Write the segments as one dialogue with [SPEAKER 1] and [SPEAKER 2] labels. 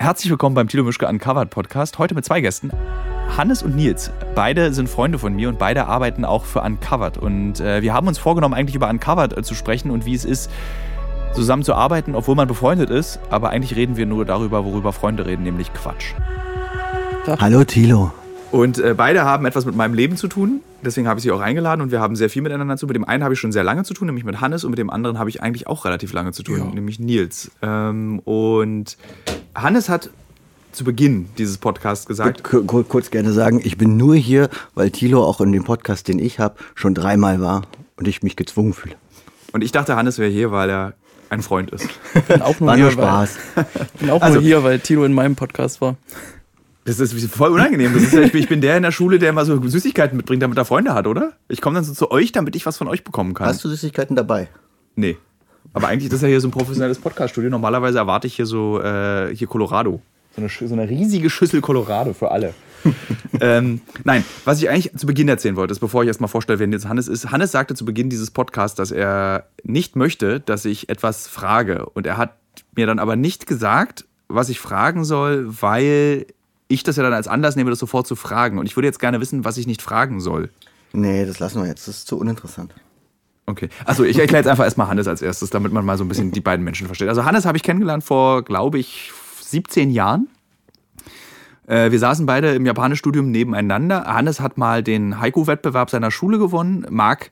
[SPEAKER 1] Herzlich willkommen beim Tilo Mischke Uncovered Podcast. Heute mit zwei Gästen. Hannes und Nils. Beide sind Freunde von mir und beide arbeiten auch für Uncovered. Und äh, wir haben uns vorgenommen, eigentlich über Uncovered äh, zu sprechen und wie es ist, zusammen zu arbeiten, obwohl man befreundet ist. Aber eigentlich reden wir nur darüber, worüber Freunde reden, nämlich Quatsch.
[SPEAKER 2] Hallo Tilo.
[SPEAKER 1] Und äh, beide haben etwas mit meinem Leben zu tun. Deswegen habe ich sie auch eingeladen und wir haben sehr viel miteinander zu tun. Mit dem einen habe ich schon sehr lange zu tun, nämlich mit Hannes, und mit dem anderen habe ich eigentlich auch relativ lange zu tun,
[SPEAKER 2] Ja.
[SPEAKER 1] nämlich Nils. Ähm, und Hannes hat zu Beginn dieses Podcasts gesagt,
[SPEAKER 2] Kur- kur- kurz gerne sagen, ich bin nur hier, weil Tilo auch in dem Podcast, den ich habe, schon dreimal war und ich mich gezwungen fühle.
[SPEAKER 1] und ich dachte, Hannes wäre hier, weil er ein Freund ist.
[SPEAKER 3] bin auch nur
[SPEAKER 2] War
[SPEAKER 3] hier,
[SPEAKER 2] nur Spaß.
[SPEAKER 3] Weil, bin auch
[SPEAKER 1] Also-
[SPEAKER 3] nur hier, weil Tilo in meinem Podcast war.
[SPEAKER 1] Das ist voll unangenehm. Ist ja, ich, bin, der in der Schule, der immer so Süßigkeiten mitbringt, damit er Freunde hat, oder? Ich komme dann so zu euch, damit ich was von euch bekommen kann.
[SPEAKER 2] Hast du Süßigkeiten dabei?
[SPEAKER 1] Nee. Aber eigentlich, das ist ja hier so ein professionelles Podcast-Studio. Normalerweise erwarte ich hier so, äh, hier Colorado. So eine, so eine riesige Schüssel Colorado für alle. ähm, nein, was ich eigentlich zu Beginn erzählen wollte, ist, bevor ich erstmal vorstelle, wer jetzt Hannes ist. Hannes sagte zu Beginn dieses Podcasts, dass er nicht möchte, dass ich etwas frage. Und er hat mir dann aber nicht gesagt, was ich fragen soll, weil ich das ja dann als Anlass nehme, das sofort zu fragen. Und ich würde jetzt gerne wissen, was ich nicht fragen soll.
[SPEAKER 2] Nee, das lassen wir jetzt. Das ist zu uninteressant.
[SPEAKER 1] Okay. Also ich erkläre jetzt einfach erstmal Hannes als erstes, damit man mal so ein bisschen die beiden Menschen versteht. Also Hannes habe ich kennengelernt vor, glaube ich, 17 Jahren. Äh, wir saßen beide im Japanischstudium nebeneinander. Hannes hat mal den Haiku-Wettbewerb seiner Schule gewonnen, mag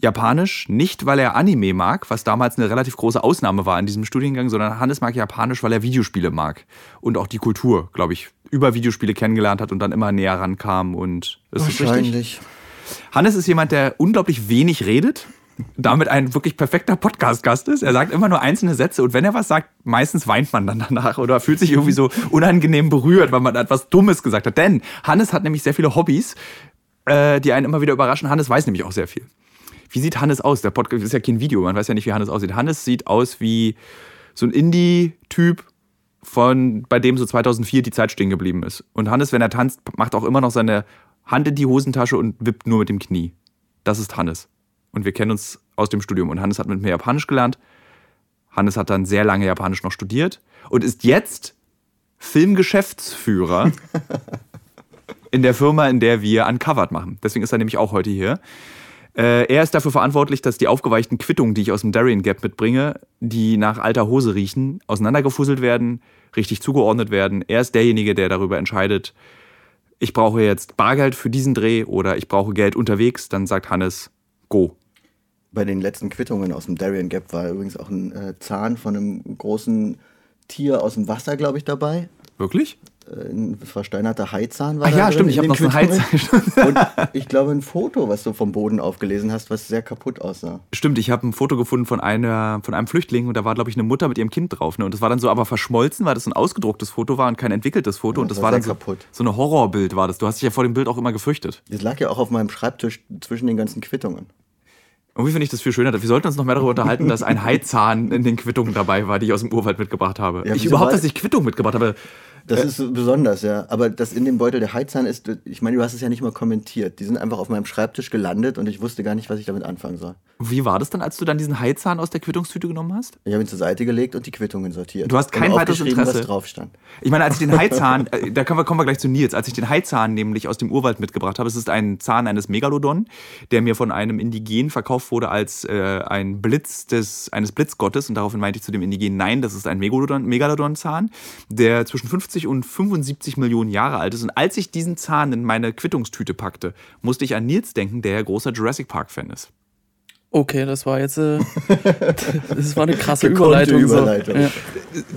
[SPEAKER 1] Japanisch nicht, weil er Anime mag, was damals eine relativ große Ausnahme war in diesem Studiengang, sondern Hannes mag Japanisch, weil er Videospiele mag und auch die Kultur, glaube ich, über Videospiele kennengelernt hat und dann immer näher rankam und ist das richtig?
[SPEAKER 2] Wahrscheinlich.
[SPEAKER 1] Hannes ist jemand, der unglaublich wenig redet, damit ein wirklich perfekter Podcast-Gast ist. Er sagt immer nur einzelne Sätze und wenn er was sagt, meistens weint man dann danach oder fühlt sich irgendwie so unangenehm berührt, weil man etwas Dummes gesagt hat. Denn Hannes hat nämlich sehr viele Hobbys, äh, die einen immer wieder überraschen. Hannes weiß nämlich auch sehr viel. Wie sieht Hannes aus? Der Podcast ist ja kein Video, man weiß ja nicht, wie Hannes aussieht. Hannes sieht aus wie so ein Indie-Typ, von bei dem so 2004 die Zeit stehen geblieben ist. Und Hannes, wenn er tanzt, macht auch immer noch seine Hand in die Hosentasche und wippt nur mit dem Knie. Das ist Hannes. Und wir kennen uns aus dem Studium. Und Hannes hat mit mir Japanisch gelernt. Hannes hat dann sehr lange Japanisch noch studiert und ist jetzt Filmgeschäftsführer in der Firma, in der wir Uncovered machen. Deswegen ist er nämlich auch heute hier. Äh, er ist dafür verantwortlich, dass die aufgeweichten Quittungen, die ich aus dem Darien Gap mitbringe, die nach alter Hose riechen, auseinandergefusselt werden, richtig zugeordnet werden. Er ist derjenige, der darüber entscheidet, ich brauche jetzt Bargeld für diesen Dreh oder ich brauche Geld unterwegs. Dann sagt Hannes, go.
[SPEAKER 2] Bei den letzten Quittungen aus dem Darien Gap war übrigens auch ein äh, Zahn von einem großen Tier aus dem Wasser, glaube ich, dabei.
[SPEAKER 1] Wirklich?
[SPEAKER 2] Äh, Ein versteinerter Haizahn war
[SPEAKER 1] Ach
[SPEAKER 2] da
[SPEAKER 1] ja,
[SPEAKER 2] drin
[SPEAKER 1] stimmt, ich habe noch so einen
[SPEAKER 2] Quittungen.
[SPEAKER 1] Heiz.
[SPEAKER 2] Und ich glaube, ein Foto, was du vom Boden aufgelesen hast, was sehr kaputt aussah.
[SPEAKER 1] Stimmt, ich habe ein Foto gefunden von, einer, von einem Flüchtling und da war, glaube ich, eine Mutter mit ihrem Kind drauf. Ne? Und das war dann so aber verschmolzen, weil das so ein ausgedrucktes Foto war und kein entwickeltes Foto.
[SPEAKER 2] Ja,
[SPEAKER 1] und das
[SPEAKER 2] das
[SPEAKER 1] war
[SPEAKER 2] war
[SPEAKER 1] dann so,
[SPEAKER 2] kaputt.
[SPEAKER 1] so eine Horrorbild war das. Du hast dich ja vor dem Bild auch immer gefürchtet.
[SPEAKER 2] Das lag ja auch auf meinem Schreibtisch zwischen den ganzen Quittungen.
[SPEAKER 1] Irgendwie finde ich das viel schöner. Wir sollten uns noch mehr darüber unterhalten, dass ein Haizahn in den Quittungen dabei war, die ich aus dem Urwald mitgebracht habe.
[SPEAKER 2] Ja,
[SPEAKER 1] ich überhaupt, dass ich Quittung mitgebracht habe.
[SPEAKER 2] Das ist so besonders, ja. Aber das in dem Beutel der Haizahn ist, ich meine, du hast es ja nicht mal kommentiert. Die sind einfach auf meinem Schreibtisch gelandet und ich wusste gar nicht, was ich damit anfangen soll.
[SPEAKER 1] Wie war das dann, als du dann diesen Haizahn aus der Quittungstüte genommen hast?
[SPEAKER 2] Ich habe ihn zur Seite gelegt und die Quittungen sortiert.
[SPEAKER 1] Du hast kein weiteres Interesse?
[SPEAKER 2] was drauf stand.
[SPEAKER 1] Ich meine, als ich den Haizahn, äh, da kommen wir, kommen wir gleich zu Nils, als ich den Haizahn nämlich aus dem Urwald mitgebracht habe, es ist ein Zahn eines Megalodon, der mir von einem Indigen verkauft wurde als äh, ein Blitz des, eines Blitzgottes und daraufhin meinte ich zu dem Indigenen, nein, das ist ein Megalodon- Megalodon-Zahn, der zwischen 50 und 75 Millionen Jahre alt ist. Und als ich diesen Zahn in meine Quittungstüte packte, musste ich an Nils denken, der ja großer Jurassic Park-Fan ist.
[SPEAKER 3] Okay, das war jetzt äh, das war eine krasse Überleitung.
[SPEAKER 2] Überleitung.
[SPEAKER 3] So. Ja.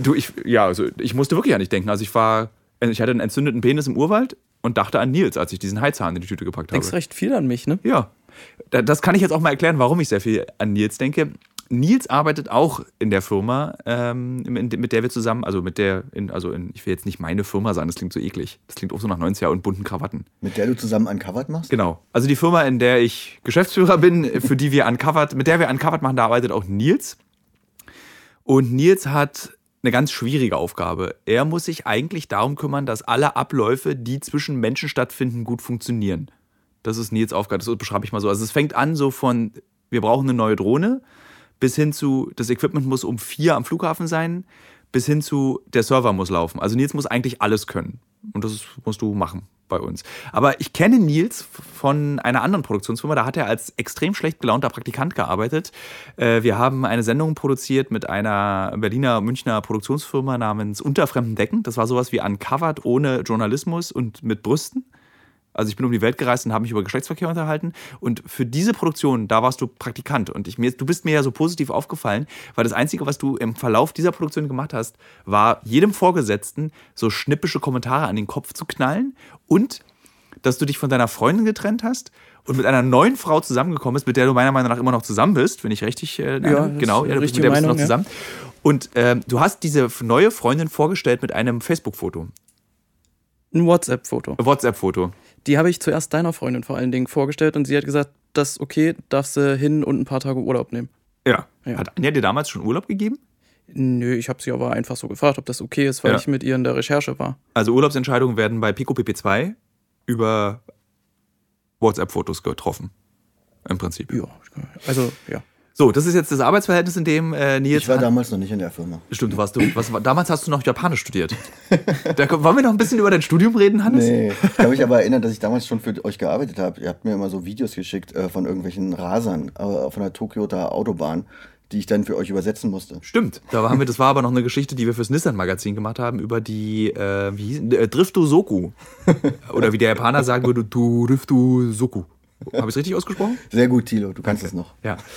[SPEAKER 1] Du, ich, ja, also ich musste wirklich an dich denken. Also ich war, ich hatte einen entzündeten Penis im Urwald und dachte an Nils, als ich diesen Heizhahn in die Tüte gepackt habe.
[SPEAKER 3] Denkst recht viel an mich, ne?
[SPEAKER 1] Ja, Da- das kann ich jetzt auch mal erklären, warum ich sehr viel an Nils denke. Nils arbeitet auch in der Firma, ähm, mit der wir zusammen, also mit der, in, also in, ich will jetzt nicht meine Firma sagen, das klingt so eklig. Das klingt auch so nach 90er und bunten Krawatten.
[SPEAKER 2] Mit der du zusammen uncovered machst?
[SPEAKER 1] Genau. Also die Firma, in der ich Geschäftsführer bin, für die wir uncovered, mit der wir uncovered machen, da arbeitet auch Nils. Und Nils hat eine ganz schwierige Aufgabe. Er muss sich eigentlich darum kümmern, dass alle Abläufe, die zwischen Menschen stattfinden, gut funktionieren. Das ist Nils Aufgabe, das beschreibe ich mal so. Also es fängt an so von, wir brauchen eine neue Drohne, bis hin zu, das Equipment muss um vier am Flughafen sein, bis hin zu der Server muss laufen. Also Nils muss eigentlich alles können. Und das musst du machen bei uns. Aber ich kenne Nils von einer anderen Produktionsfirma, da hat er als extrem schlecht gelaunter Praktikant gearbeitet. Äh, wir haben eine Sendung produziert mit einer Berliner, Münchner Produktionsfirma namens Unter fremden Decken. Das war sowas wie Uncovered ohne Journalismus und mit Brüsten. Also ich bin um die Welt gereist und habe mich über Geschlechtsverkehr unterhalten. Und für diese Produktion, da warst du Praktikant. Und ich, mir, du bist mir ja so positiv aufgefallen, weil das Einzige, was du im Verlauf dieser Produktion gemacht hast, war jedem Vorgesetzten so schnippische Kommentare an den Kopf zu knallen und dass du dich von deiner Freundin getrennt hast und mit einer neuen Frau zusammengekommen bist, mit der du meiner Meinung nach immer noch zusammen bist, wenn ich richtig äh,
[SPEAKER 3] Ja,
[SPEAKER 1] genau, ja, du- mit der bist du noch
[SPEAKER 3] Meinung, ja.
[SPEAKER 1] zusammen. Und ähm, du hast diese neue Freundin vorgestellt mit einem Facebook-Foto,
[SPEAKER 3] Ein WhatsApp-Foto.
[SPEAKER 1] WhatsApp-Foto.
[SPEAKER 3] Die habe ich zuerst deiner Freundin vor allen Dingen vorgestellt und sie hat gesagt, das ist okay, darfst du hin und ein paar Tage Urlaub nehmen.
[SPEAKER 1] Ja.
[SPEAKER 3] Ja.
[SPEAKER 1] Hat Anja dir damals schon Urlaub gegeben?
[SPEAKER 3] Nö, ich habe sie aber einfach so gefragt, ob das okay ist, weil
[SPEAKER 1] Ja.
[SPEAKER 3] ich mit ihr in der Recherche war.
[SPEAKER 1] Also Urlaubsentscheidungen werden bei Pico PP2 über WhatsApp-Fotos getroffen. Im Prinzip.
[SPEAKER 3] Ja, also ja.
[SPEAKER 1] So, das ist jetzt das Arbeitsverhältnis, in dem äh, Nils.
[SPEAKER 2] Ich war damals noch nicht in der Firma.
[SPEAKER 1] Stimmt, du warst du. Was, damals hast du noch Japanisch studiert. da, wollen wir noch ein bisschen über dein Studium reden, Hannes?
[SPEAKER 2] Nee, ich kann mich aber erinnern, dass ich damals schon für euch gearbeitet habe. Ihr habt mir immer so Videos geschickt äh, von irgendwelchen Rasern äh, auf einer Tokioter Autobahn, die ich dann für euch übersetzen musste.
[SPEAKER 1] Stimmt, da haben wir, das war aber noch eine Geschichte, die wir fürs Nissan-Magazin gemacht haben, über die, äh, wie hieß äh, Driftu Soku. Oder wie der Japaner sagen würde, Driftu Soku. Habe ich es richtig ausgesprochen?
[SPEAKER 2] Sehr gut, Thilo, du kannst es noch.
[SPEAKER 1] Ja.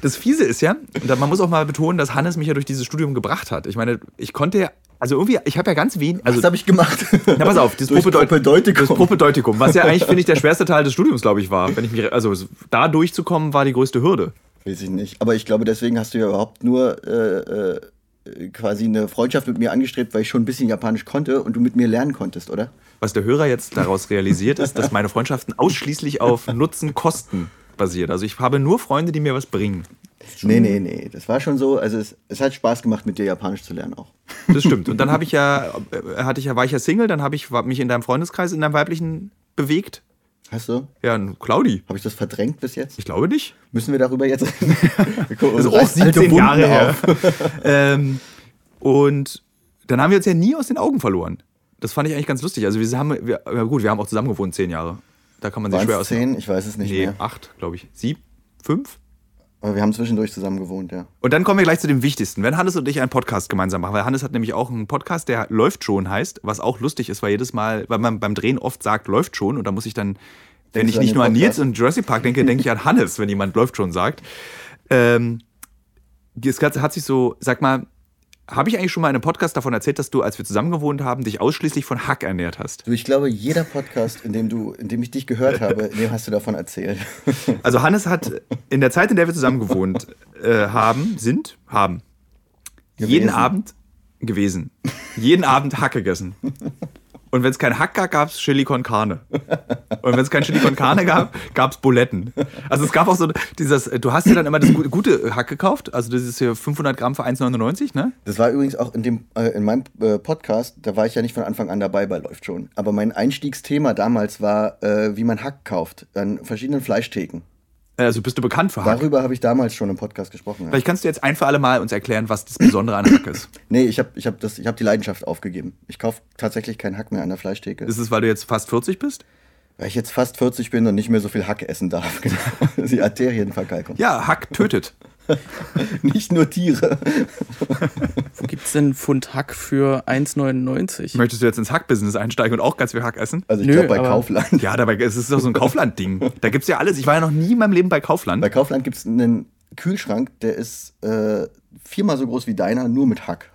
[SPEAKER 1] Das Fiese ist ja, man muss auch mal betonen, dass Hannes mich ja durch dieses Studium gebracht hat. Ich meine, ich konnte ja, also irgendwie, ich habe ja ganz wenig, also
[SPEAKER 2] Was habe ich gemacht?
[SPEAKER 1] Na, pass auf, das
[SPEAKER 2] Propedeutikum.
[SPEAKER 1] Das Propedeutikum, was ja eigentlich, finde ich, der schwerste Teil des Studiums, glaube ich, war. Wenn ich mich, also da durchzukommen, war die größte Hürde.
[SPEAKER 2] Weiß ich nicht. Aber ich glaube, deswegen hast du ja überhaupt nur äh, äh, quasi eine Freundschaft mit mir angestrebt, weil ich schon ein bisschen Japanisch konnte und du mit mir lernen konntest, oder?
[SPEAKER 1] Was der Hörer jetzt daraus realisiert, ist, dass meine Freundschaften ausschließlich auf Nutzen-Kosten basiert. Also ich habe nur Freunde, die mir was bringen.
[SPEAKER 2] Nee, nee, nee. Das war schon so. Also es, es hat Spaß gemacht, mit dir Japanisch zu lernen auch.
[SPEAKER 1] Das stimmt. Und dann habe ich ja, äh, hatte ich ja, war ich ja Single, dann habe ich mich in deinem Freundeskreis, in deinem weiblichen bewegt.
[SPEAKER 2] Hast du?
[SPEAKER 1] Ja, ein Claudi.
[SPEAKER 2] Habe ich das verdrängt bis jetzt?
[SPEAKER 1] Ich glaube nicht.
[SPEAKER 2] Müssen wir darüber jetzt reden? Uns
[SPEAKER 1] auch
[SPEAKER 2] alte
[SPEAKER 1] 17
[SPEAKER 2] Wunden
[SPEAKER 1] Jahre her.
[SPEAKER 2] auf.
[SPEAKER 1] ähm, und dann haben wir uns ja nie aus den Augen verloren. Das fand ich eigentlich ganz lustig. Also wir haben, wir, ja gut, wir haben auch zusammen gewohnt, zehn Jahre. Da kann man sich schwer aus.
[SPEAKER 2] zehn? Ich weiß es nicht
[SPEAKER 1] Nee,
[SPEAKER 2] mehr.
[SPEAKER 1] acht, glaube ich. Sieben? Fünf?
[SPEAKER 2] Aber wir haben zwischendurch zusammen gewohnt, ja.
[SPEAKER 1] Und dann kommen wir gleich zu dem Wichtigsten. Wenn Hannes und ich einen Podcast gemeinsam machen, weil Hannes hat nämlich auch einen Podcast, der läuft schon heißt, was auch lustig ist, weil jedes Mal, weil man beim Drehen oft sagt, läuft schon und da muss ich dann, wenn
[SPEAKER 2] Denkst
[SPEAKER 1] ich
[SPEAKER 2] du an
[SPEAKER 1] nicht nur an Nils und Jurassic Park denke, denke ich an Hannes, wenn jemand läuft schon sagt. Ähm, das Ganze hat sich so, sag mal, habe ich eigentlich schon mal in einem Podcast davon erzählt, dass du, als wir zusammen gewohnt haben, dich ausschließlich von Hack ernährt hast?
[SPEAKER 2] Du, ich glaube, jeder Podcast, in dem du, in dem ich dich gehört habe, in dem hast du davon erzählt.
[SPEAKER 1] Also Hannes hat in der Zeit, in der wir zusammen gewohnt äh, haben, sind, haben, jeden
[SPEAKER 2] Gewesen.
[SPEAKER 1] Abend gewesen, jeden Abend Hack gegessen. Und wenn es kein Hack gab, gab es Chili con Carne. Und wenn es kein Chili con Carne gab, gab es Buletten. Also es gab auch so dieses, du hast ja dann immer das gute, gute Hack gekauft, also das ist hier 500 Gramm für 1,99, ne?
[SPEAKER 2] Das war übrigens auch in, dem, äh, in meinem äh, Podcast, da war ich ja nicht von Anfang an dabei bei Läuft schon. Aber mein Einstiegsthema damals war, äh, wie man Hack kauft an verschiedenen Fleischtheken.
[SPEAKER 1] Also bist du bekannt für Hack.
[SPEAKER 2] Darüber habe ich damals schon im Podcast gesprochen. Ja.
[SPEAKER 1] Vielleicht kannst du jetzt ein für alle Mal uns erklären, was das Besondere an Hack ist.
[SPEAKER 2] Nee, ich habe ich hab das- ich hab die Leidenschaft aufgegeben. Ich kaufe tatsächlich keinen Hack mehr an der Fleischtheke.
[SPEAKER 1] Ist es, weil du jetzt fast 40 bist?
[SPEAKER 2] Weil ich jetzt fast 40 bin und nicht mehr so viel Hack essen darf. Genau. Die Arterienverkalkung.
[SPEAKER 1] Ja, Hack tötet.
[SPEAKER 2] Nicht nur Tiere.
[SPEAKER 3] Wo gibt es denn Pfund Hack für 1,99?
[SPEAKER 1] Möchtest du jetzt ins Hack-Business einsteigen und auch ganz viel Hack essen?
[SPEAKER 2] Also ich glaube bei
[SPEAKER 3] aber-
[SPEAKER 2] Kaufland.
[SPEAKER 1] Ja, dabei es ist doch so ein Kaufland-Ding. Da gibt es ja alles. Ich war ja noch nie in meinem Leben bei Kaufland.
[SPEAKER 2] Bei Kaufland gibt es einen Kühlschrank, der ist äh, viermal so groß wie deiner, nur mit Hack.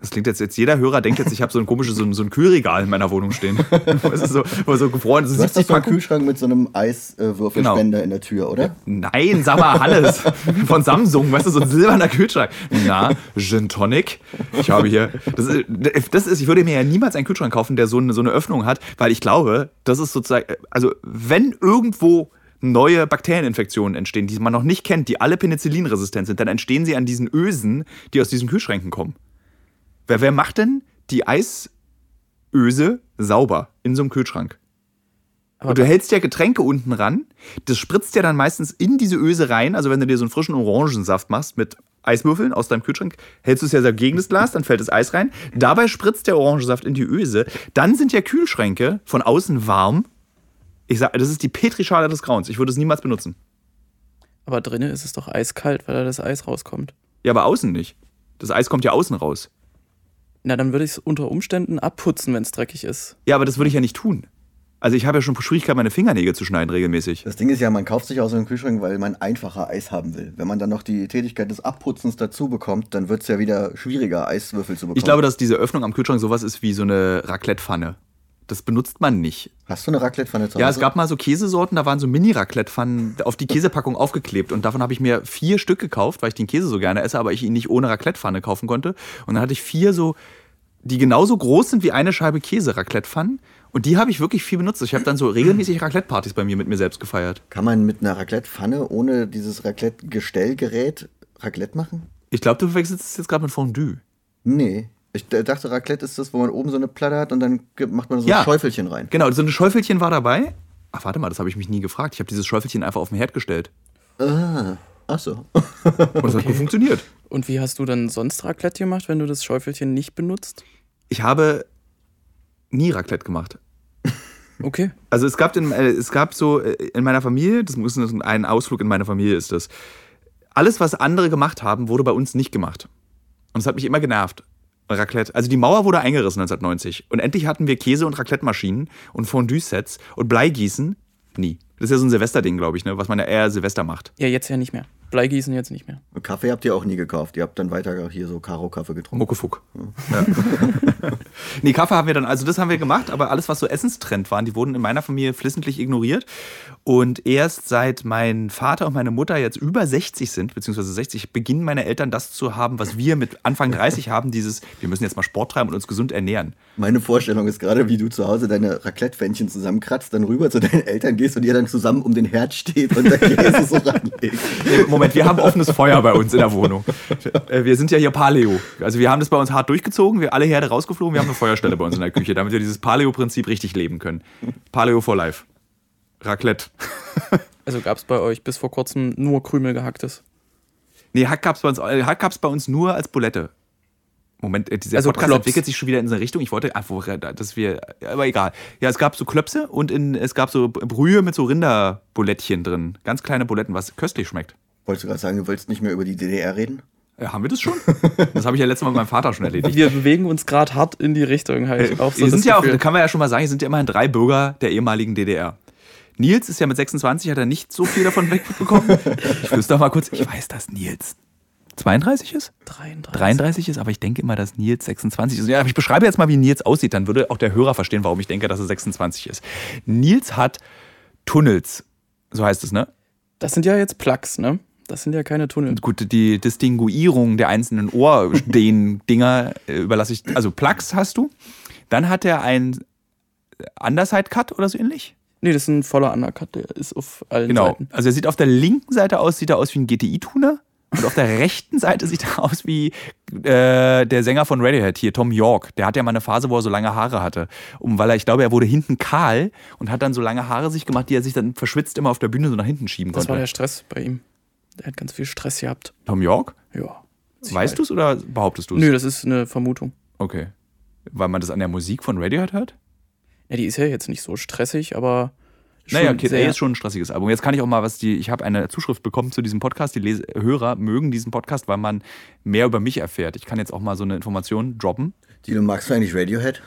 [SPEAKER 1] Das klingt jetzt, jetzt jeder Hörer denkt jetzt, ich habe so ein komisches, so ein, so ein Kühlregal in meiner Wohnung stehen. Das ist so, wo so gefroren, so
[SPEAKER 2] Du hast doch
[SPEAKER 1] 70
[SPEAKER 2] so einen. Kühlschrank mit so einem Eiswürfelspender
[SPEAKER 1] Genau.
[SPEAKER 2] in der Tür, oder?
[SPEAKER 1] Nein, sag mal, Hannes. Von Samsung, weißt du, so ein silberner Kühlschrank. Na, Gin Tonic. Ich habe hier. Das ist, das ist, ich würde mir ja niemals einen Kühlschrank kaufen, der so eine, so eine Öffnung hat, weil ich glaube, das ist sozusagen, also wenn irgendwo neue Bakterieninfektionen entstehen, die man noch nicht kennt, die alle penicillinresistent sind, dann entstehen sie an diesen Ösen, die aus diesen Kühlschränken kommen. Wer, wer macht denn die Eisöse sauber in so einem Kühlschrank?
[SPEAKER 3] Aber
[SPEAKER 1] Und du hältst ja Getränke unten ran, das spritzt ja dann meistens in diese Öse rein. Also wenn du dir so einen frischen Orangensaft machst mit Eiswürfeln aus deinem Kühlschrank, hältst du es ja so gegen das Glas, dann fällt das Eis rein. Dabei spritzt der Orangensaft in die Öse. Dann sind ja Kühlschränke von außen warm. Ich sag, das ist die Petrischale des Grauens. Ich würde es niemals benutzen.
[SPEAKER 3] Aber drinnen ist es doch eiskalt, weil da das Eis rauskommt.
[SPEAKER 1] Ja, aber außen nicht. Das Eis kommt ja außen raus.
[SPEAKER 3] Na, dann würde ich es unter Umständen abputzen, wenn es dreckig ist.
[SPEAKER 1] Ja, aber das würde ich ja nicht tun. Also ich habe ja schon Schwierigkeiten, meine Fingernägel zu schneiden regelmäßig.
[SPEAKER 2] Das Ding ist ja, man kauft sich auch so einen Kühlschrank, weil man einfacher Eis haben will. Wenn man dann noch die Tätigkeit des Abputzens dazu bekommt, dann wird es ja wieder schwieriger, Eiswürfel zu bekommen.
[SPEAKER 1] Ich glaube, dass diese Öffnung am Kühlschrank sowas ist wie so eine Raclette-Pfanne. Das benutzt man nicht.
[SPEAKER 2] Hast du eine Raclette-Pfanne zu Hause?
[SPEAKER 1] Ja, es gab mal so Käsesorten, da waren so Mini-Raclette-Pfannen auf die Käsepackung aufgeklebt. Und davon habe ich mir vier Stück gekauft, weil ich den Käse so gerne esse, aber ich ihn nicht ohne Raclette-Pfanne kaufen konnte. Und dann hatte ich vier so, die genauso groß sind wie eine Scheibe Käse-Raclette-Pfannen. Und die habe ich wirklich viel benutzt. Ich habe dann so regelmäßig Raclette-Partys bei mir mit mir selbst gefeiert.
[SPEAKER 2] Kann man mit einer Raclette-Pfanne ohne dieses Raclette-Gestellgerät Raclette machen?
[SPEAKER 1] Ich glaube, du verwechselst es jetzt gerade mit Fondue.
[SPEAKER 2] Nee. Ich dachte, Raclette ist das, wo man oben so eine Platte hat und dann macht man so
[SPEAKER 1] Ja.
[SPEAKER 2] ein Schäufelchen rein.
[SPEAKER 1] Genau, so ein Schäufelchen war dabei. Ach, warte mal, das habe ich mich nie gefragt. Ich habe dieses Schäufelchen einfach auf den Herd gestellt.
[SPEAKER 2] Ah, ach so.
[SPEAKER 1] Und das hat gut funktioniert.
[SPEAKER 3] Und wie hast du dann sonst Raclette gemacht, wenn du das Schäufelchen nicht benutzt?
[SPEAKER 1] Ich habe nie Raclette gemacht.
[SPEAKER 3] Okay.
[SPEAKER 1] Also es gab, in, äh, es gab so äh, in meiner Familie, das muss ein Ausflug in meiner Familie ist das. Alles, was andere gemacht haben, wurde bei uns nicht gemacht. Und es hat mich immer genervt. Raclette. Also die Mauer wurde eingerissen 1990. Und endlich hatten wir Käse- und Raclette-Maschinen und Fondue-Sets und Bleigießen. Nie. Das ist ja so ein Silvesterding, glaube ich, ne? was man ja eher Silvester macht.
[SPEAKER 3] Ja, jetzt ja nicht mehr. Bleigießen jetzt nicht mehr.
[SPEAKER 2] Kaffee habt ihr auch nie gekauft. Ihr habt dann weiter hier so Karo-Kaffee getrunken.
[SPEAKER 1] Muckefuck. Ja. nee, Kaffee haben wir dann, also das haben wir gemacht, aber alles, was so Essenstrend waren, die wurden in meiner Familie flissentlich ignoriert. Und erst seit mein Vater und meine Mutter jetzt über 60 sind, beziehungsweise 60, beginnen meine Eltern das zu haben, was wir mit Anfang 30 haben, dieses, wir müssen jetzt mal Sport treiben und uns gesund ernähren.
[SPEAKER 2] Meine Vorstellung ist gerade, wie du zu Hause deine Raclette-Pfännchen zusammenkratzt, dann rüber zu deinen Eltern gehst und ihr dann zusammen um den Herd steht und der Käse so ranlegt.
[SPEAKER 1] Moment, wir haben offenes Feuer bei uns in der Wohnung. Äh, Wir sind ja hier Paleo. Also wir haben das bei uns hart durchgezogen, wir alle Herde rausgeflogen, wir haben eine Feuerstelle bei uns in der Küche, damit wir dieses Paleo-Prinzip richtig leben können. Paleo for life. Raclette.
[SPEAKER 3] Also gab es bei euch bis vor kurzem nur Krümel gehacktes.
[SPEAKER 1] Nee, Hack gab's bei uns, äh, Hack gab's bei uns nur als Bulette. Moment, äh, dieser
[SPEAKER 3] Also
[SPEAKER 1] Podcast
[SPEAKER 3] Klops.
[SPEAKER 1] entwickelt sich schon wieder in so eine Richtung. Ich wollte einfach, dass wir, aber egal. Ja, es gab so Klöpse und in, es gab so Brühe mit so Rinderbulettchen drin. Ganz kleine Buletten, was köstlich schmeckt.
[SPEAKER 2] Wolltest du gerade sagen, du wolltest nicht mehr über die DDR reden?
[SPEAKER 1] Ja, haben wir das schon? Das habe ich ja letztes Mal mit meinem Vater schon erledigt.
[SPEAKER 3] Wir bewegen uns gerade hart in die Richtung halt. Auch so
[SPEAKER 1] Wir
[SPEAKER 3] das
[SPEAKER 1] sind ja auch, kann man ja schon mal sagen, es sind ja immerhin drei Bürger der ehemaligen DDR. Nils ist ja mit 26, hat er nicht so viel davon wegbekommen. Ich wüsste doch mal kurz, ich weiß, dass Nils 32 ist?
[SPEAKER 3] 33.
[SPEAKER 1] 33 ist, aber ich denke immer, dass Nils 26 ist. Ja, aber ich beschreibe jetzt mal, wie Nils aussieht, dann würde auch der Hörer verstehen, warum ich denke, dass er 26 ist. Nils hat Tunnels, so heißt es, ne?
[SPEAKER 3] Das sind ja jetzt Plugs, ne? Das sind ja keine Tunnel.
[SPEAKER 1] Gut, die Distinguierung der einzelnen Ohrstehen-Dinger äh, überlasse ich. Also Plugs hast du. Dann hat er einen Underside-Cut oder so ähnlich.
[SPEAKER 3] Nee, das ist ein voller Undercut, der ist auf allen
[SPEAKER 1] Genau.
[SPEAKER 3] Seiten.
[SPEAKER 1] Also er sieht auf der linken Seite aus, sieht er aus wie ein GTI-Tuner. Und auf der rechten Seite sieht er aus wie äh, der Sänger von Radiohead hier, Tom York. Der hat ja mal eine Phase, wo er so lange Haare hatte. Um, weil er, ich glaube, er wurde hinten kahl und hat dann so lange Haare sich gemacht, die er sich dann verschwitzt immer auf der Bühne so nach hinten schieben
[SPEAKER 3] Das war
[SPEAKER 1] konnte.
[SPEAKER 3] der Stress bei ihm. Der hat ganz viel Stress gehabt.
[SPEAKER 1] Tom York?
[SPEAKER 3] Ja.
[SPEAKER 1] Weißt du es oder behauptest du es?
[SPEAKER 3] Nö, das ist eine Vermutung.
[SPEAKER 1] Okay. Weil man das an der Musik von Radiohead hört?
[SPEAKER 3] Ja, die ist ja jetzt nicht so stressig, aber schon
[SPEAKER 1] Naja, Kid A ist schon ein stressiges Album. Jetzt kann ich auch mal was, die, ich habe eine Zuschrift bekommen zu diesem Podcast. Die Lese, Hörer mögen diesen Podcast, weil man mehr über mich erfährt. Ich kann jetzt auch mal so eine Information droppen.
[SPEAKER 2] Dino, magst du eigentlich Radiohead?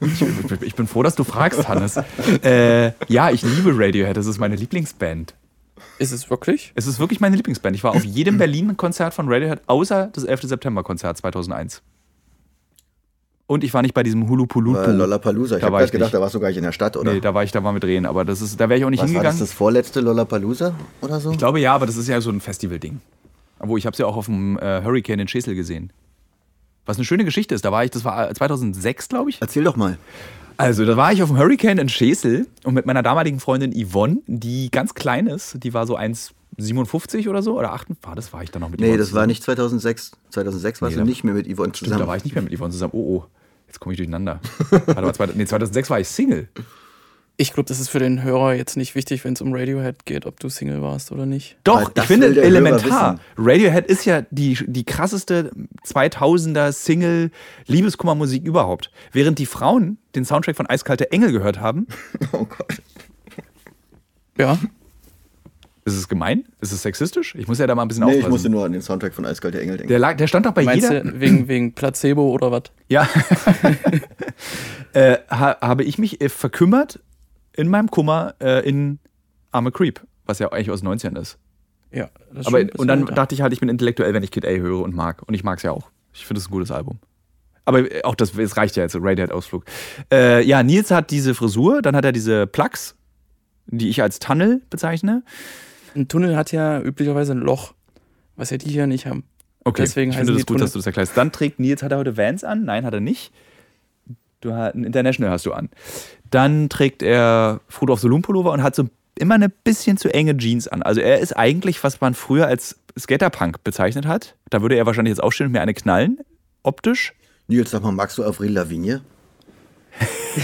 [SPEAKER 1] Ich, ich bin froh, dass du fragst, Hannes. äh, ja, ich liebe Radiohead. Das ist meine Lieblingsband.
[SPEAKER 3] Ist es wirklich?
[SPEAKER 1] Es ist wirklich meine Lieblingsband. Ich war auf jedem Berlin-Konzert von Radiohead, außer das 11. September-Konzert 2001. Und ich war nicht bei diesem Hulu Pulu.
[SPEAKER 2] Äh, Lollapalooza. Ich
[SPEAKER 1] Da
[SPEAKER 2] habe
[SPEAKER 1] war
[SPEAKER 2] gerade
[SPEAKER 1] ich
[SPEAKER 2] gedacht,
[SPEAKER 1] nicht.
[SPEAKER 2] da warst du gar nicht in der Stadt, oder?
[SPEAKER 1] Nee, da war ich, da waren wir drehen, aber das ist, da wäre ich auch nicht
[SPEAKER 2] Was war das,
[SPEAKER 1] hingegangen.
[SPEAKER 2] das vorletzte Lollapalooza oder so?
[SPEAKER 1] Ich glaube ja, aber das ist ja so ein Festival-Ding. Wo ich habe es ja auch auf dem äh, Hurricane in Schesel gesehen. Was eine schöne Geschichte ist. Da war ich, das war 2006, glaube ich.
[SPEAKER 2] Erzähl doch mal.
[SPEAKER 1] Also, da war ich auf dem Hurricane in Schesel und mit meiner damaligen Freundin Yvonne, die ganz klein ist, die war so 1,57 oder so, oder 8, war das war ich dann noch mit
[SPEAKER 2] Nee,
[SPEAKER 1] Yvonne
[SPEAKER 2] das war
[SPEAKER 1] zusammen?
[SPEAKER 2] nicht 2006. 2006 warst
[SPEAKER 1] Nee,
[SPEAKER 2] du
[SPEAKER 1] da-
[SPEAKER 2] nicht mehr mit Yvonne
[SPEAKER 1] Stimmt, da
[SPEAKER 2] zusammen.
[SPEAKER 1] war ich nicht mehr mit Yvonne zusammen. Oh, oh, jetzt komme ich durcheinander. Warte mal, 2000 nee, 2006 war ich Single.
[SPEAKER 3] Ich glaube, das ist für den Hörer jetzt nicht wichtig, wenn es um Radiohead geht, ob du Single warst oder nicht.
[SPEAKER 1] Doch, ich finde elementar. Radiohead ist ja die, die krasseste 2000er Single Liebeskummermusik überhaupt. Während die Frauen den Soundtrack von Eiskalte Engel gehört haben,
[SPEAKER 2] Oh Gott.
[SPEAKER 3] Ja,
[SPEAKER 1] ist es gemein? Ist es sexistisch? Ich muss ja da mal ein bisschen
[SPEAKER 2] Nee, ich
[SPEAKER 1] aufpassen.
[SPEAKER 2] musste nur an den Soundtrack von Eiskalte Engel denken.
[SPEAKER 1] der, lag, der stand doch bei
[SPEAKER 3] meinst
[SPEAKER 1] jeder.
[SPEAKER 3] du wegen, wegen Placebo oder was?
[SPEAKER 1] Ja. äh, ha, habe ich mich äh, verkümmert in meinem Kummer äh, in Arme Creep, was ja eigentlich aus den 90ern ist.
[SPEAKER 3] Ja, das ist
[SPEAKER 1] Aber, und dann
[SPEAKER 3] älter.
[SPEAKER 1] dachte ich halt, ich bin intellektuell, wenn ich Kid A höre und mag. Und ich mag es ja auch. Ich finde es ein gutes Album. Aber äh, auch das, es reicht ja jetzt, Radiohead-Ausflug. Äh, ja, Nils hat diese Frisur, dann hat er diese Plugs, die ich als Tunnel bezeichne.
[SPEAKER 3] ein Tunnel hat ja üblicherweise ein Loch, was ja die hier nicht haben.
[SPEAKER 1] Okay,
[SPEAKER 3] Deswegen
[SPEAKER 1] ich finde das gut,
[SPEAKER 3] Tunnel.
[SPEAKER 1] dass du das erklärst. Dann trägt Nils, hat er heute Vans an? Nein, hat er nicht. Du hast ein International hast du an. Dann trägt er Fruit of the Loom Pullover und hat so immer eine bisschen zu enge Jeans an. Also er ist eigentlich, was man früher als Skaterpunk bezeichnet hat. Da würde er wahrscheinlich jetzt aufstehen und mir eine knallen, optisch.
[SPEAKER 2] Nils, sag mal, magst du Avril Lavigne?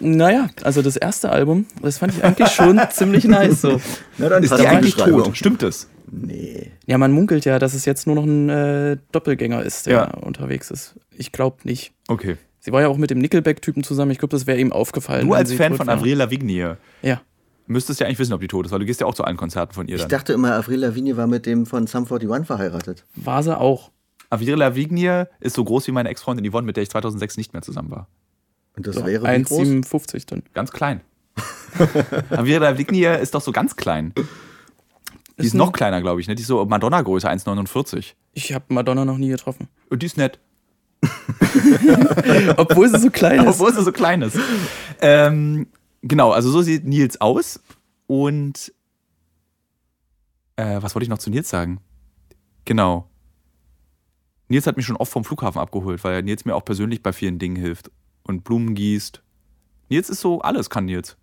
[SPEAKER 3] Naja, also das erste Album, das fand ich eigentlich schon ziemlich nice. So.
[SPEAKER 2] Na dann
[SPEAKER 1] Ist die eigentlich tot? Stimmt es?
[SPEAKER 2] Nee.
[SPEAKER 3] Ja, man munkelt ja, dass es jetzt nur noch ein äh, Doppelgänger ist, der
[SPEAKER 1] Ja.
[SPEAKER 3] unterwegs ist. Ich glaube nicht.
[SPEAKER 1] Okay.
[SPEAKER 3] Sie war ja auch mit dem Nickelback-Typen zusammen. Ich glaube, das wäre ihm aufgefallen.
[SPEAKER 1] Du als Fan von. Avril Lavigne
[SPEAKER 3] Ja.
[SPEAKER 1] müsstest ja eigentlich wissen, ob die tot ist, weil du gehst ja auch zu allen Konzerten von ihr
[SPEAKER 2] Ich
[SPEAKER 1] dann.
[SPEAKER 2] dachte immer, Avril Lavigne war mit dem von Sum 41 verheiratet.
[SPEAKER 3] War sie auch.
[SPEAKER 1] Avril Lavigne ist so groß wie meine Ex-Freundin Yvonne, mit der ich 2006 nicht mehr zusammen war.
[SPEAKER 2] Und das wäre wie groß?
[SPEAKER 3] 1,57 dann.
[SPEAKER 1] Ganz klein. Avril Lavigne ist doch so ganz klein. Die ist,
[SPEAKER 3] ein-
[SPEAKER 1] noch kleiner, glaube ich. Ne? Die ist so Madonna-Größe, 1,49.
[SPEAKER 3] Ich habe Madonna noch nie getroffen.
[SPEAKER 1] Und die ist nett.
[SPEAKER 3] Obwohl sie so klein ist.
[SPEAKER 1] Obwohl sie so klein ist. Ähm, genau, also so sieht Nils aus. Und äh, was wollte ich noch zu Nils sagen? Genau. Nils hat mich schon oft vom Flughafen abgeholt, weil Nils mir auch persönlich bei vielen Dingen hilft und Blumen gießt. Nils ist so, alles kann Nils.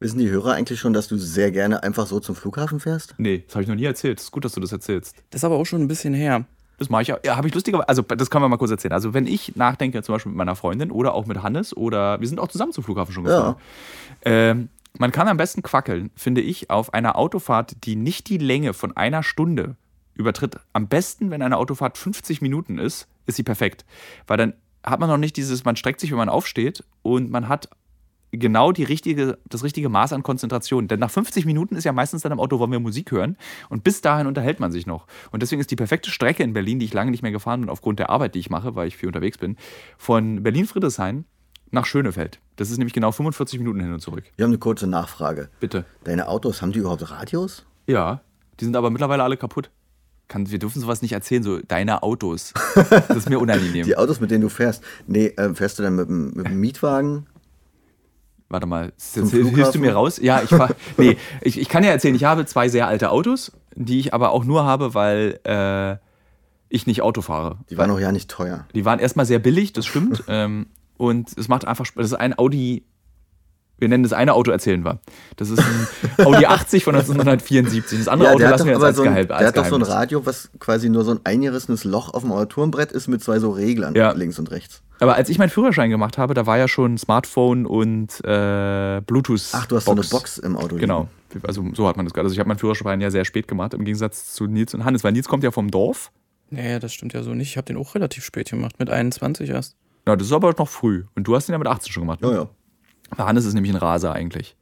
[SPEAKER 2] Wissen die Hörer eigentlich schon, dass du sehr gerne einfach so zum Flughafen fährst?
[SPEAKER 1] Nee, das habe ich noch nie erzählt. Es ist gut, dass du das erzählst.
[SPEAKER 3] Das ist aber auch schon ein bisschen her.
[SPEAKER 1] Das mache ich ja. Ja, habe ich lustigerweise. Also, das können wir mal kurz erzählen. Also, wenn ich nachdenke, zum Beispiel mit meiner Freundin oder auch mit Hannes oder wir sind auch zusammen zum Flughafen schon gefahren. Ähm, man kann am besten quackeln, finde ich, auf einer Autofahrt, die nicht die Länge von einer Stunde übertritt. Am besten, wenn eine Autofahrt 50 Minuten ist, ist sie perfekt. Weil dann hat man noch nicht dieses, man streckt sich, wenn man aufsteht und man hat genau die richtige, das richtige Maß an Konzentration. Denn nach 50 Minuten ist ja meistens dann im Auto, wollen wir Musik hören. Und bis dahin unterhält man sich noch. Und deswegen ist die perfekte Strecke in Berlin, die ich lange nicht mehr gefahren bin, aufgrund der Arbeit, die ich mache, weil ich viel unterwegs bin, von Berlin-Friedrichshain nach Schönefeld. Das ist nämlich genau 45 Minuten hin und zurück.
[SPEAKER 2] Wir haben eine kurze Nachfrage.
[SPEAKER 1] Bitte.
[SPEAKER 2] Deine Autos, haben die überhaupt Radios?
[SPEAKER 1] Ja, die sind aber mittlerweile alle kaputt. Kann, wir dürfen sowas nicht erzählen, so deine Autos. Das ist mir unangenehm.
[SPEAKER 2] Die Autos, mit denen du fährst. Nee, äh, fährst du dann mit, mit dem Mietwagen?
[SPEAKER 1] Warte mal, jetzt hilfst du mir raus? Ja, ich fahr, nee, ich, ich kann ja erzählen, ich habe zwei sehr alte Autos, die ich aber auch nur habe, weil äh, ich nicht Auto fahre.
[SPEAKER 2] Die waren auch ja nicht teuer.
[SPEAKER 1] Die waren erstmal sehr billig, das stimmt. ähm, und es macht einfach Spaß. Das ist ein Audi, wir nennen das eine Auto, erzählen wir. Das ist ein Audi 80 von 1974. Das andere Auto
[SPEAKER 2] der hat
[SPEAKER 1] lassen wir jetzt
[SPEAKER 2] aber
[SPEAKER 1] als,
[SPEAKER 2] so ein,
[SPEAKER 1] Geheim,
[SPEAKER 2] der
[SPEAKER 1] als
[SPEAKER 2] hat doch so ein. Radio, was quasi nur so ein eingerissenes Loch auf dem Armaturenbrett ist mit zwei so Reglern
[SPEAKER 1] Ja.
[SPEAKER 2] links und rechts.
[SPEAKER 1] Aber als ich meinen Führerschein gemacht habe, da war ja schon Smartphone und äh, Bluetooth.
[SPEAKER 2] Ach, du hast so eine Box im Auto liegen.
[SPEAKER 1] Genau. Also so hat man das gerade. Also ich habe meinen Führerschein ja sehr spät gemacht, im Gegensatz zu Nils und Hannes, weil Nils kommt ja vom Dorf.
[SPEAKER 3] Nee, das stimmt ja so nicht. Ich habe den auch relativ spät gemacht, mit 21 erst.
[SPEAKER 1] Ja, das ist aber noch früh. Und du hast ihn ja mit 18 schon gemacht. Ne?
[SPEAKER 2] Ja, ja.
[SPEAKER 1] Weil Hannes ist nämlich ein Raser eigentlich.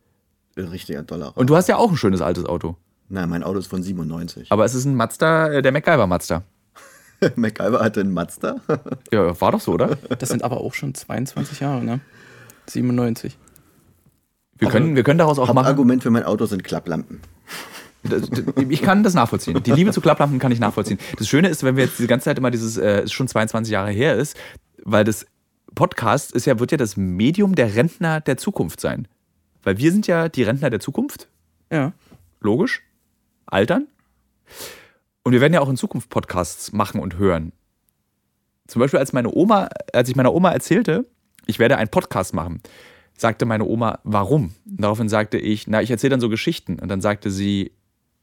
[SPEAKER 2] Ein richtiger Dollar.
[SPEAKER 1] Und du hast ja auch ein schönes altes Auto.
[SPEAKER 2] Nein, mein Auto ist von 97.
[SPEAKER 1] Aber es ist ein Mazda, äh, der MacGyver Mazda.
[SPEAKER 2] MacGyver hatte einen Mazda.
[SPEAKER 1] Ja, war doch so, oder?
[SPEAKER 3] Das sind aber auch schon 22 Jahre, ne? 97.
[SPEAKER 1] Wir können, wir können daraus auch machen.
[SPEAKER 2] Hauptargument für mein Auto sind Klapplampen.
[SPEAKER 1] Ich kann das nachvollziehen. Die Liebe zu Klapplampen kann ich nachvollziehen. Das Schöne ist, wenn wir jetzt die ganze Zeit immer dieses, äh, ist schon 22 Jahre her ist, weil das Podcast ist ja, wird ja das Medium der Rentner der Zukunft sein. Weil wir sind ja die Rentner der Zukunft,
[SPEAKER 3] Ja.
[SPEAKER 1] logisch, altern. Und wir werden ja auch in Zukunft Podcasts machen und hören. Zum Beispiel, als meine Oma, als ich meiner Oma erzählte, ich werde einen Podcast machen, sagte meine Oma, warum? Und daraufhin sagte ich, na, ich erzähle dann so Geschichten. Und dann sagte sie,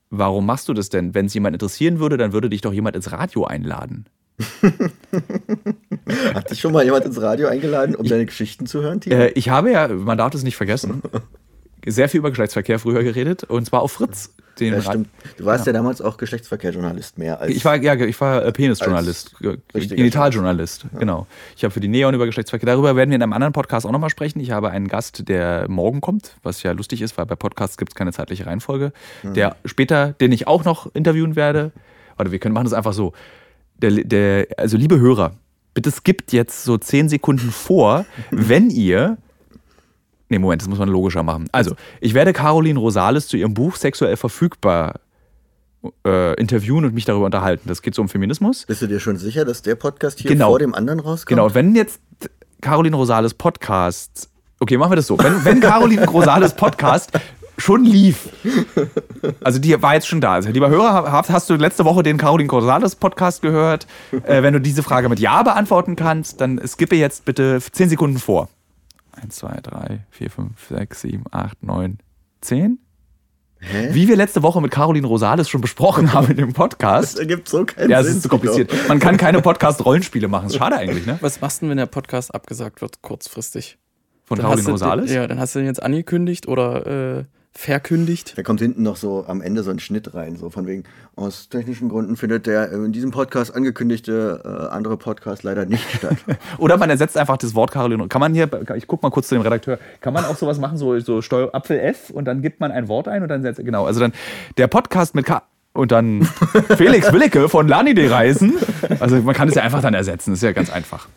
[SPEAKER 1] warum machst du das denn? Wenn es jemand interessieren würde, dann würde dich doch jemand ins Radio einladen.
[SPEAKER 2] Hat dich schon mal jemand ins Radio eingeladen, um deine Geschichten zu hören, Timo?
[SPEAKER 1] Äh, ich habe ja, man darf es nicht vergessen, sehr viel über Geschlechtsverkehr früher geredet und zwar auf Fritz. Den
[SPEAKER 2] ja, stimmt. Du warst ja, damals auch Geschlechtsverkehrjournalist mehr als.
[SPEAKER 1] Ich war, ja, ich war äh, Penisjournalist, Genitaljournalist, genau. Ich habe für die Neon über Geschlechtsverkehr, darüber werden wir in einem anderen Podcast auch nochmal sprechen. Ich habe einen Gast, der morgen kommt, was ja lustig ist, weil bei Podcasts gibt es keine zeitliche Reihenfolge. Der später, den ich auch noch interviewen werde, oder wir können machen das einfach so. Der, der, also liebe Hörer, bitte skippt jetzt so zehn Sekunden vor, wenn ihr Nee, Moment, das muss man logischer machen. Also, ich werde Caroline Rosales zu ihrem Buch Sexuell verfügbar äh, interviewen und mich darüber unterhalten. Das geht so um Feminismus.
[SPEAKER 2] Bist du dir schon sicher, dass der Podcast hier
[SPEAKER 1] Genau.
[SPEAKER 2] vor dem anderen rauskommt?
[SPEAKER 1] Genau, wenn jetzt Caroline Rosales Podcast, okay, machen wir das so, wenn, wenn Caroline Rosales Podcast schon lief, also die war jetzt schon da. Also, lieber Hörer, hast, du letzte Woche den Caroline Rosales Podcast gehört? Äh, wenn du diese Frage mit Ja beantworten kannst, dann skippe jetzt bitte 10 Sekunden vor. 1, 2, 3, 4, 5, 6, 7, 8, 9, 10.
[SPEAKER 2] Hä?
[SPEAKER 1] Wie wir letzte Woche mit Caroline Rosales schon besprochen haben in dem Podcast.
[SPEAKER 2] Das ergibt so keinen
[SPEAKER 1] Ja, es ist zu kompliziert. Man kann keine Podcast-Rollenspiele machen. Ist schade eigentlich, ne?
[SPEAKER 3] Was machst du denn, wenn der Podcast abgesagt wird, kurzfristig?
[SPEAKER 1] Von
[SPEAKER 3] Dann
[SPEAKER 1] Caroline
[SPEAKER 3] du den-
[SPEAKER 1] Rosales.
[SPEAKER 3] Ja, dann hast du den jetzt angekündigt oder äh, verkündigt.
[SPEAKER 2] Da kommt hinten noch so am Ende so ein Schnitt rein, so von wegen, aus technischen Gründen findet der in diesem Podcast angekündigte äh, andere Podcast leider nicht statt.
[SPEAKER 1] Oder man ersetzt einfach das Wort Caroline. Kann man hier, ich guck mal kurz zu dem Redakteur, kann man auch sowas machen, so, so Steuer, Apfel F und dann gibt man ein Wort ein und dann setzt, genau, also dann der Podcast mit Ka und dann Felix Willicke von Lani die Reisen. Also man kann es ja einfach dann ersetzen, das ist ja ganz einfach.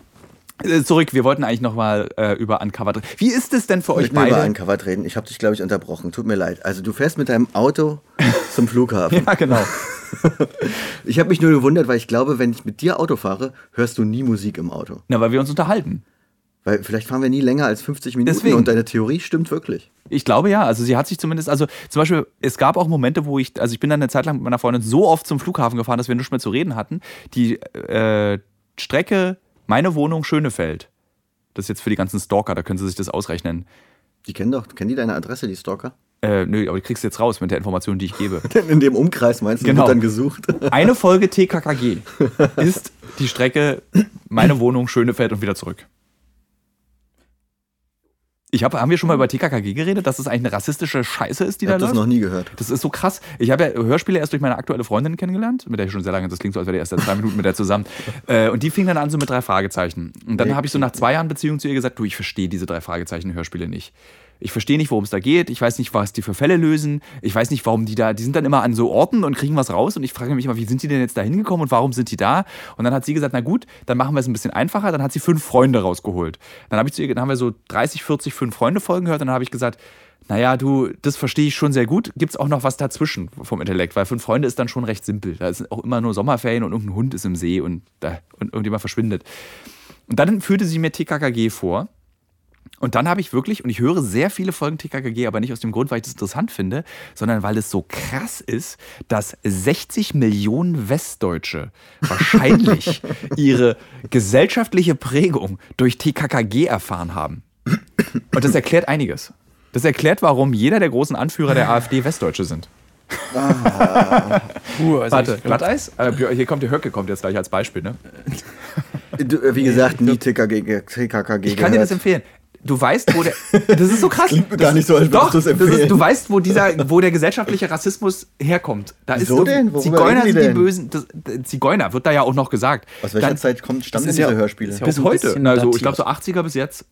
[SPEAKER 1] Äh, Zurück, wir wollten eigentlich nochmal äh, über Uncovered. reden. Wie ist es denn für euch
[SPEAKER 2] Ich will über
[SPEAKER 1] beide?
[SPEAKER 2] Uncovered reden. Ich habe dich, glaube ich, unterbrochen. Tut mir leid. Also du fährst mit deinem Auto zum Flughafen.
[SPEAKER 1] Ja, genau.
[SPEAKER 2] Ich habe mich nur gewundert, weil ich glaube, wenn ich mit dir Auto fahre, hörst du nie Musik im Auto.
[SPEAKER 1] Na, weil wir uns unterhalten.
[SPEAKER 2] Weil vielleicht fahren wir nie länger als 50 Minuten
[SPEAKER 1] Deswegen.
[SPEAKER 2] und deine Theorie stimmt wirklich.
[SPEAKER 1] Ich glaube ja, also sie hat sich zumindest, also zum Beispiel, es gab auch Momente, wo ich, also ich bin dann eine Zeit lang mit meiner Freundin so oft zum Flughafen gefahren, dass wir nichts mehr zu reden hatten. Die äh, Strecke, meine Wohnung, Schönefeld. Das ist jetzt für die ganzen Stalker, da können sie sich das ausrechnen.
[SPEAKER 2] Die kennen doch, kennen die deine Adresse, die Stalker?
[SPEAKER 1] Äh, nö, aber die kriegst du jetzt raus mit der Information, die ich gebe.
[SPEAKER 2] Denn in dem Umkreis meinst du,
[SPEAKER 1] Genau.
[SPEAKER 2] wird dann gesucht?
[SPEAKER 1] Eine Folge TKKG ist die Strecke, meine Wohnung, Schönefeld und wieder zurück. Ich hab, haben wir schon mal über TKKG geredet, dass es eigentlich eine rassistische Scheiße ist, die
[SPEAKER 2] Ich
[SPEAKER 1] da
[SPEAKER 2] habe das
[SPEAKER 1] läuft?
[SPEAKER 2] noch nie gehört.
[SPEAKER 1] Das ist so krass. Ich habe ja Hörspiele erst durch meine aktuelle Freundin kennengelernt, mit der ich schon sehr lange, das klingt so, als wäre ich erst seit zwei Minuten mit der zusammen. Äh, und die fing dann an so mit drei Fragezeichen. Und dann habe ich so nach zwei Jahren Beziehung zu ihr gesagt, du, ich verstehe diese drei Fragezeichen Hörspiele nicht. Ich verstehe nicht, worum es da geht. Ich weiß nicht, was die für Fälle lösen. Ich weiß nicht, warum die da, die sind dann immer an so Orten und kriegen was raus. Und ich frage mich immer, wie sind die denn jetzt da hingekommen und warum sind die da? Und dann hat sie gesagt, na gut, dann machen wir es ein bisschen einfacher. Dann hat sie fünf Freunde rausgeholt. Dann habe ich zu ihr, dann haben wir so 30, 40 fünf Freunde Folgen gehört. Und dann habe ich gesagt, naja, du, das verstehe ich schon sehr gut. Gibt es auch noch was dazwischen vom Intellekt? Weil fünf Freunde ist dann schon recht simpel. Da sind auch immer nur Sommerferien und irgendein Hund ist im See und, da, und irgendjemand verschwindet. Und dann führte sie mir TKKG vor. Und dann habe ich wirklich, und ich höre sehr viele Folgen TKKG, aber nicht aus dem Grund, weil ich das interessant finde, sondern weil es so krass ist, dass 60 Millionen Westdeutsche wahrscheinlich ihre gesellschaftliche Prägung durch TKKG erfahren haben. Und das erklärt einiges. Das erklärt, warum jeder der großen Anführer der AfD Westdeutsche sind.
[SPEAKER 3] Puh, also
[SPEAKER 1] Warte, Glatteis? Äh, hier kommt der Höcke, kommt jetzt gleich als Beispiel. Ne?
[SPEAKER 2] Du, äh, wie gesagt, nie TKG, TKKG
[SPEAKER 1] Ich kann dir das empfehlen. Du weißt, wo der. Das ist so krass.
[SPEAKER 2] klingt gar nicht so, als
[SPEAKER 1] Doch, das
[SPEAKER 2] empfehlen.
[SPEAKER 1] ist, du weißt, wo, dieser, wo der gesellschaftliche Rassismus herkommt. Da
[SPEAKER 2] Wieso
[SPEAKER 1] ist
[SPEAKER 2] denn? Worüber
[SPEAKER 1] Zigeuner sind die
[SPEAKER 2] denn?
[SPEAKER 1] Bösen. Das, Zigeuner wird da ja auch noch gesagt.
[SPEAKER 2] Aus welcher
[SPEAKER 1] Dann-
[SPEAKER 2] Zeit kommt, stammen
[SPEAKER 3] Das
[SPEAKER 2] diese
[SPEAKER 3] ja-
[SPEAKER 2] Hörspiele?
[SPEAKER 3] ja
[SPEAKER 1] Bis heute. Also, ich glaube, so 80er bis jetzt.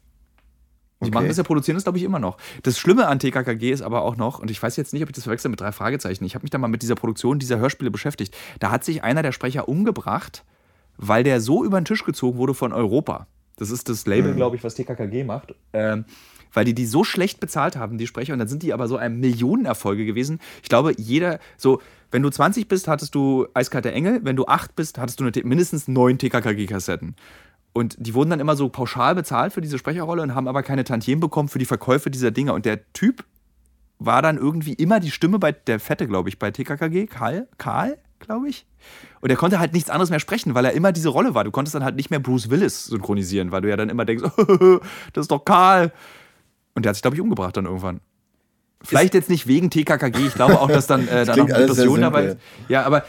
[SPEAKER 1] Die
[SPEAKER 2] Okay.
[SPEAKER 1] machen das ja, produzieren das, glaube ich, immer noch. Das Schlimme an TKKG ist aber auch noch, und ich weiß jetzt nicht, ob ich das verwechsel mit drei Fragezeichen. Ich habe mich da mal mit dieser Produktion dieser Hörspiele beschäftigt. Da hat sich einer der Sprecher umgebracht, weil der so über den Tisch gezogen wurde von Europa. Das ist das Label, glaube ich, was TKKG macht. Ähm, weil die die so schlecht bezahlt haben, die Sprecher. Und dann sind die aber so ein Millionenerfolge gewesen. Ich glaube, jeder, so, wenn du 20 bist, hattest du Eiskalte Engel. Wenn du 8 bist, hattest du eine, mindestens neun TKKG-Kassetten. Und die wurden dann immer so pauschal bezahlt für diese Sprecherrolle und haben aber keine Tantiemen bekommen für die Verkäufe dieser Dinge. Und der Typ war dann irgendwie immer die Stimme bei der Fette, glaube ich, bei TKKG. Karl, Karl, glaube ich. Und er konnte halt nichts anderes mehr sprechen, weil er immer diese Rolle war. Du konntest dann halt nicht mehr Bruce Willis synchronisieren, weil du ja dann immer denkst, das ist doch Karl. Und der hat sich, glaube ich, umgebracht dann irgendwann. Vielleicht jetzt nicht wegen TKKG. Ich glaube auch, dass dann, äh, dann noch
[SPEAKER 2] sehr
[SPEAKER 1] Depression dabei ist. Ja, aber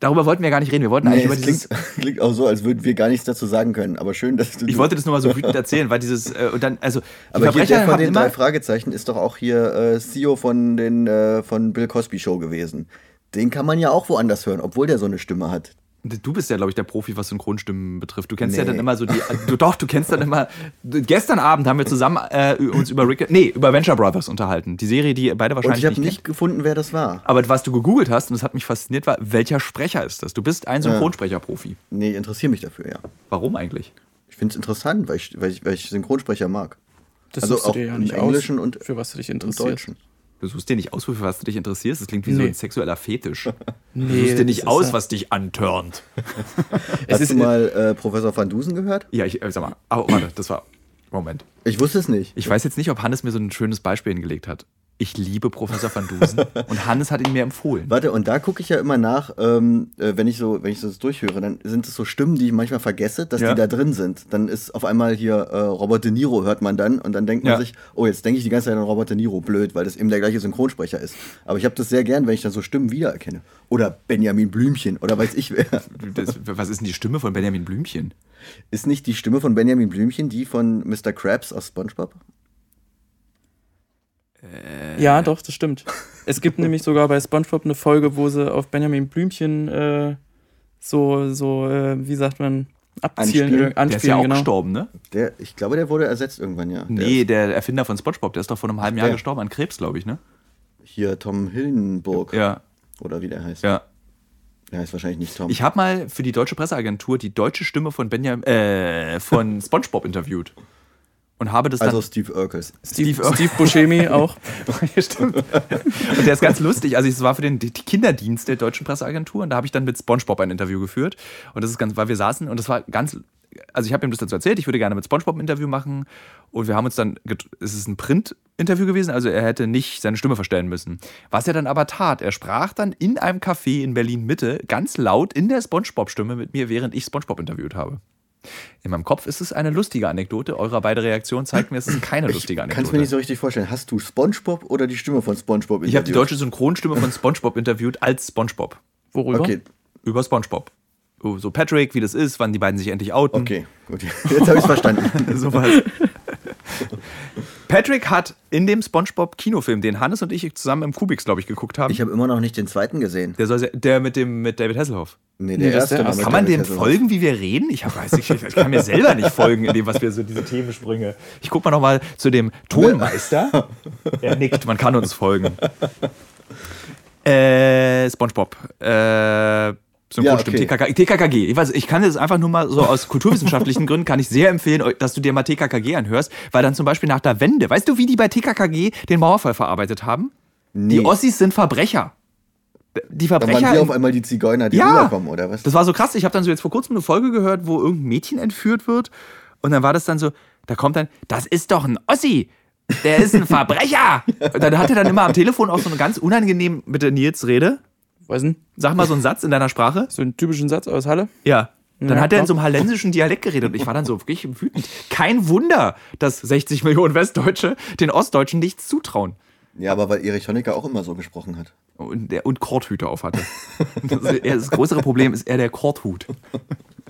[SPEAKER 1] darüber wollten wir gar nicht reden. Wir wollten
[SPEAKER 2] Nee,
[SPEAKER 1] eigentlich über
[SPEAKER 2] es
[SPEAKER 1] dieses.
[SPEAKER 2] klingt, klingt auch so, als würden wir gar nichts dazu sagen können. Aber schön, dass du.
[SPEAKER 1] Ich wollte das nur mal so wütend erzählen, weil dieses äh, und dann also die
[SPEAKER 2] aber hier der
[SPEAKER 1] Verbrecher
[SPEAKER 2] von den drei Fragezeichen ist doch auch hier äh, CEO von den äh, von Bill Cosby Show gewesen. Den kann man ja auch woanders hören, obwohl der so eine Stimme hat.
[SPEAKER 1] Du bist ja, glaube ich, der Profi, was Synchronstimmen betrifft. Du kennst ja
[SPEAKER 2] Nee.
[SPEAKER 1] dann immer so die. Du, doch, du kennst dann immer. Gestern Abend haben wir zusammen äh, uns über Rick. Nee, über Venture Brothers unterhalten. Die Serie, die beide
[SPEAKER 2] Und
[SPEAKER 1] wahrscheinlich
[SPEAKER 2] ich habe
[SPEAKER 1] nicht.
[SPEAKER 2] nicht gefunden, wer das war.
[SPEAKER 1] Aber was du gegoogelt hast, und das hat mich fasziniert, war, welcher Sprecher ist das? Du bist ein Synchronsprecher-Profi.
[SPEAKER 2] Nee, interessiere mich dafür, ja.
[SPEAKER 1] Warum eigentlich?
[SPEAKER 2] Ich finde es interessant, weil ich, weil, ich, weil ich Synchronsprecher mag.
[SPEAKER 3] Das
[SPEAKER 2] Also
[SPEAKER 3] suchst du
[SPEAKER 2] auch
[SPEAKER 3] dir ja
[SPEAKER 2] im
[SPEAKER 3] nicht
[SPEAKER 2] Englischen
[SPEAKER 3] aus,
[SPEAKER 2] und
[SPEAKER 3] für was du dich
[SPEAKER 2] Im
[SPEAKER 3] interessierst.
[SPEAKER 2] Deutschen.
[SPEAKER 1] Du suchst dir nicht aus, für was du dich interessierst. Das klingt wie so
[SPEAKER 3] Nee.
[SPEAKER 1] ein sexueller Fetisch. Du
[SPEAKER 3] Nee,
[SPEAKER 1] suchst dir nicht aus,
[SPEAKER 3] ja-
[SPEAKER 1] was dich antörnt.
[SPEAKER 2] Hast
[SPEAKER 3] ist
[SPEAKER 2] du mal äh, Professor Van Dusen gehört?
[SPEAKER 1] Ja, ich äh, sag mal. Oh, warte, das war. Moment.
[SPEAKER 2] Ich wusste es nicht.
[SPEAKER 1] Ich weiß jetzt nicht, ob Hannes mir so ein schönes Beispiel hingelegt hat. Ich liebe Professor van Dusen und Hannes hat ihn mir empfohlen.
[SPEAKER 2] Warte, und da gucke ich ja immer nach, ähm, äh, wenn ich so, wenn ich so das durchhöre, dann sind es so Stimmen, die ich manchmal vergesse, dass
[SPEAKER 1] Ja.
[SPEAKER 2] die da drin sind. Dann ist auf einmal hier äh, Robert De Niro, hört man dann, und dann denkt man
[SPEAKER 1] Ja.
[SPEAKER 2] sich, oh, jetzt denke ich die ganze Zeit an Robert De Niro, blöd, weil das eben der gleiche Synchronsprecher ist. Aber ich habe das sehr gern, wenn ich dann so Stimmen wiedererkenne. Oder Benjamin Blümchen, oder weiß ich wer.
[SPEAKER 1] Das, was ist denn die Stimme von Benjamin Blümchen?
[SPEAKER 2] Ist nicht die Stimme von Benjamin Blümchen die von Mr. Krabs aus SpongeBob?
[SPEAKER 3] Ja, doch, das stimmt. Es gibt nämlich sogar bei SpongeBob eine Folge, wo sie auf Benjamin Blümchen äh, so, so äh, wie sagt man, abzielen,
[SPEAKER 2] Anspielen?
[SPEAKER 3] anspielen,
[SPEAKER 1] Der ist ja auch
[SPEAKER 3] genau.
[SPEAKER 1] gestorben, ne?
[SPEAKER 2] Der, ich glaube, der wurde ersetzt irgendwann, ja. Der
[SPEAKER 1] Nee, der Erfinder von SpongeBob, der ist doch vor einem halben Jahr
[SPEAKER 2] Wer?
[SPEAKER 1] gestorben an Krebs, glaube ich, ne?
[SPEAKER 2] hier Tom Hillenburg,
[SPEAKER 1] Ja,
[SPEAKER 2] oder wie der heißt.
[SPEAKER 1] ja.
[SPEAKER 2] Der heißt wahrscheinlich nicht Tom.
[SPEAKER 1] Ich habe mal für die deutsche Presseagentur die deutsche Stimme von Benjamin, äh, von SpongeBob interviewt. Und habe das dann.
[SPEAKER 2] also Steve Urkel.
[SPEAKER 3] Steve,
[SPEAKER 1] Steve-
[SPEAKER 3] Steve Buscemi auch.
[SPEAKER 1] Stimmt. Und der ist ganz lustig. Also es war für den die Kinderdienst der deutschen Presseagentur und da habe ich dann mit SpongeBob ein Interview geführt. Und das ist ganz, weil wir saßen und das war ganz, also ich habe ihm das dazu erzählt, ich würde gerne mit SpongeBob ein Interview machen und wir haben uns dann, get- es ist ein Print-Interview gewesen, also er hätte nicht seine Stimme verstellen müssen. Was er dann aber tat, er sprach dann in einem Café in Berlin Mitte ganz laut in der SpongeBob-Stimme mit mir, während ich SpongeBob interviewt habe. In meinem Kopf ist es eine lustige Anekdote. Eure beide Reaktionen zeigt mir, es ist keine lustige Anekdote.
[SPEAKER 2] Kannst mir nicht so richtig vorstellen. Hast du SpongeBob oder die Stimme von SpongeBob
[SPEAKER 1] Ich habe die
[SPEAKER 2] interviewt?
[SPEAKER 1] deutsche Synchronstimme von SpongeBob interviewt als SpongeBob.
[SPEAKER 3] Worüber?
[SPEAKER 2] Okay,
[SPEAKER 1] Über SpongeBob. Oh, So Patrick, wie das ist, wann die beiden sich endlich outen.
[SPEAKER 2] okay, gut. Jetzt habe ich es verstanden.
[SPEAKER 1] Sowas. Patrick hat in dem SpongeBob-Kinofilm, den Hannes und ich zusammen im Kubix, glaube ich, geguckt haben,
[SPEAKER 2] Ich habe immer noch nicht den zweiten gesehen.
[SPEAKER 1] der, soll, sehr- der mit dem mit David Hasselhoff.
[SPEAKER 2] Nee,
[SPEAKER 3] Nee, das ist der erste.
[SPEAKER 1] Kann man dem
[SPEAKER 2] Hasselhoff.
[SPEAKER 1] folgen, wie wir reden? Ich hab, weiß nicht, ich kann mir selber nicht folgen, in dem, was wir so diese Themensprünge. Ich guck mal noch mal zu dem Tonmeister. er nickt, man kann uns folgen. Äh, SpongeBob. Äh, Synchronstimmen,
[SPEAKER 2] Ja, okay.
[SPEAKER 1] TKK, TKKG. Ich weiß, ich kann es einfach nur mal so aus kulturwissenschaftlichen Gründen kann ich sehr empfehlen, dass du dir mal TKKG anhörst, weil dann zum Beispiel nach der Wende, weißt du, wie die bei TKKG den Mauerfall verarbeitet haben? Die
[SPEAKER 2] Nee.
[SPEAKER 1] Ossis sind Verbrecher. Die
[SPEAKER 2] Dann waren
[SPEAKER 1] Verbrecher.
[SPEAKER 2] hier
[SPEAKER 1] in-
[SPEAKER 2] auf einmal die Zigeuner, die
[SPEAKER 1] Ja.
[SPEAKER 2] rüberkommen, oder was?
[SPEAKER 1] das war so krass. Ich habe dann so jetzt vor kurzem eine Folge gehört, wo irgendein Mädchen entführt wird. Und dann war das dann so, da kommt dann, das ist doch ein Ossi. Der ist ein Verbrecher. Und dann hat er dann immer am Telefon auch so eine ganz unangenehm mit der Nils-Rede.
[SPEAKER 3] Weiß nicht,
[SPEAKER 1] Sag mal so einen Satz in deiner Sprache.
[SPEAKER 3] so einen typischen Satz aus Halle.
[SPEAKER 1] Ja. Dann
[SPEAKER 3] Ja,
[SPEAKER 1] hat er in so einem hallensischen Dialekt geredet und ich war dann so wirklich wütend. Kein Wunder, dass 60 Millionen Westdeutsche den Ostdeutschen nichts zutrauen.
[SPEAKER 2] Ja, aber weil Erich Honecker auch immer so gesprochen hat.
[SPEAKER 1] Und, der, und Korthüte auf hatte. Das, das größere Problem ist eher der Korthut.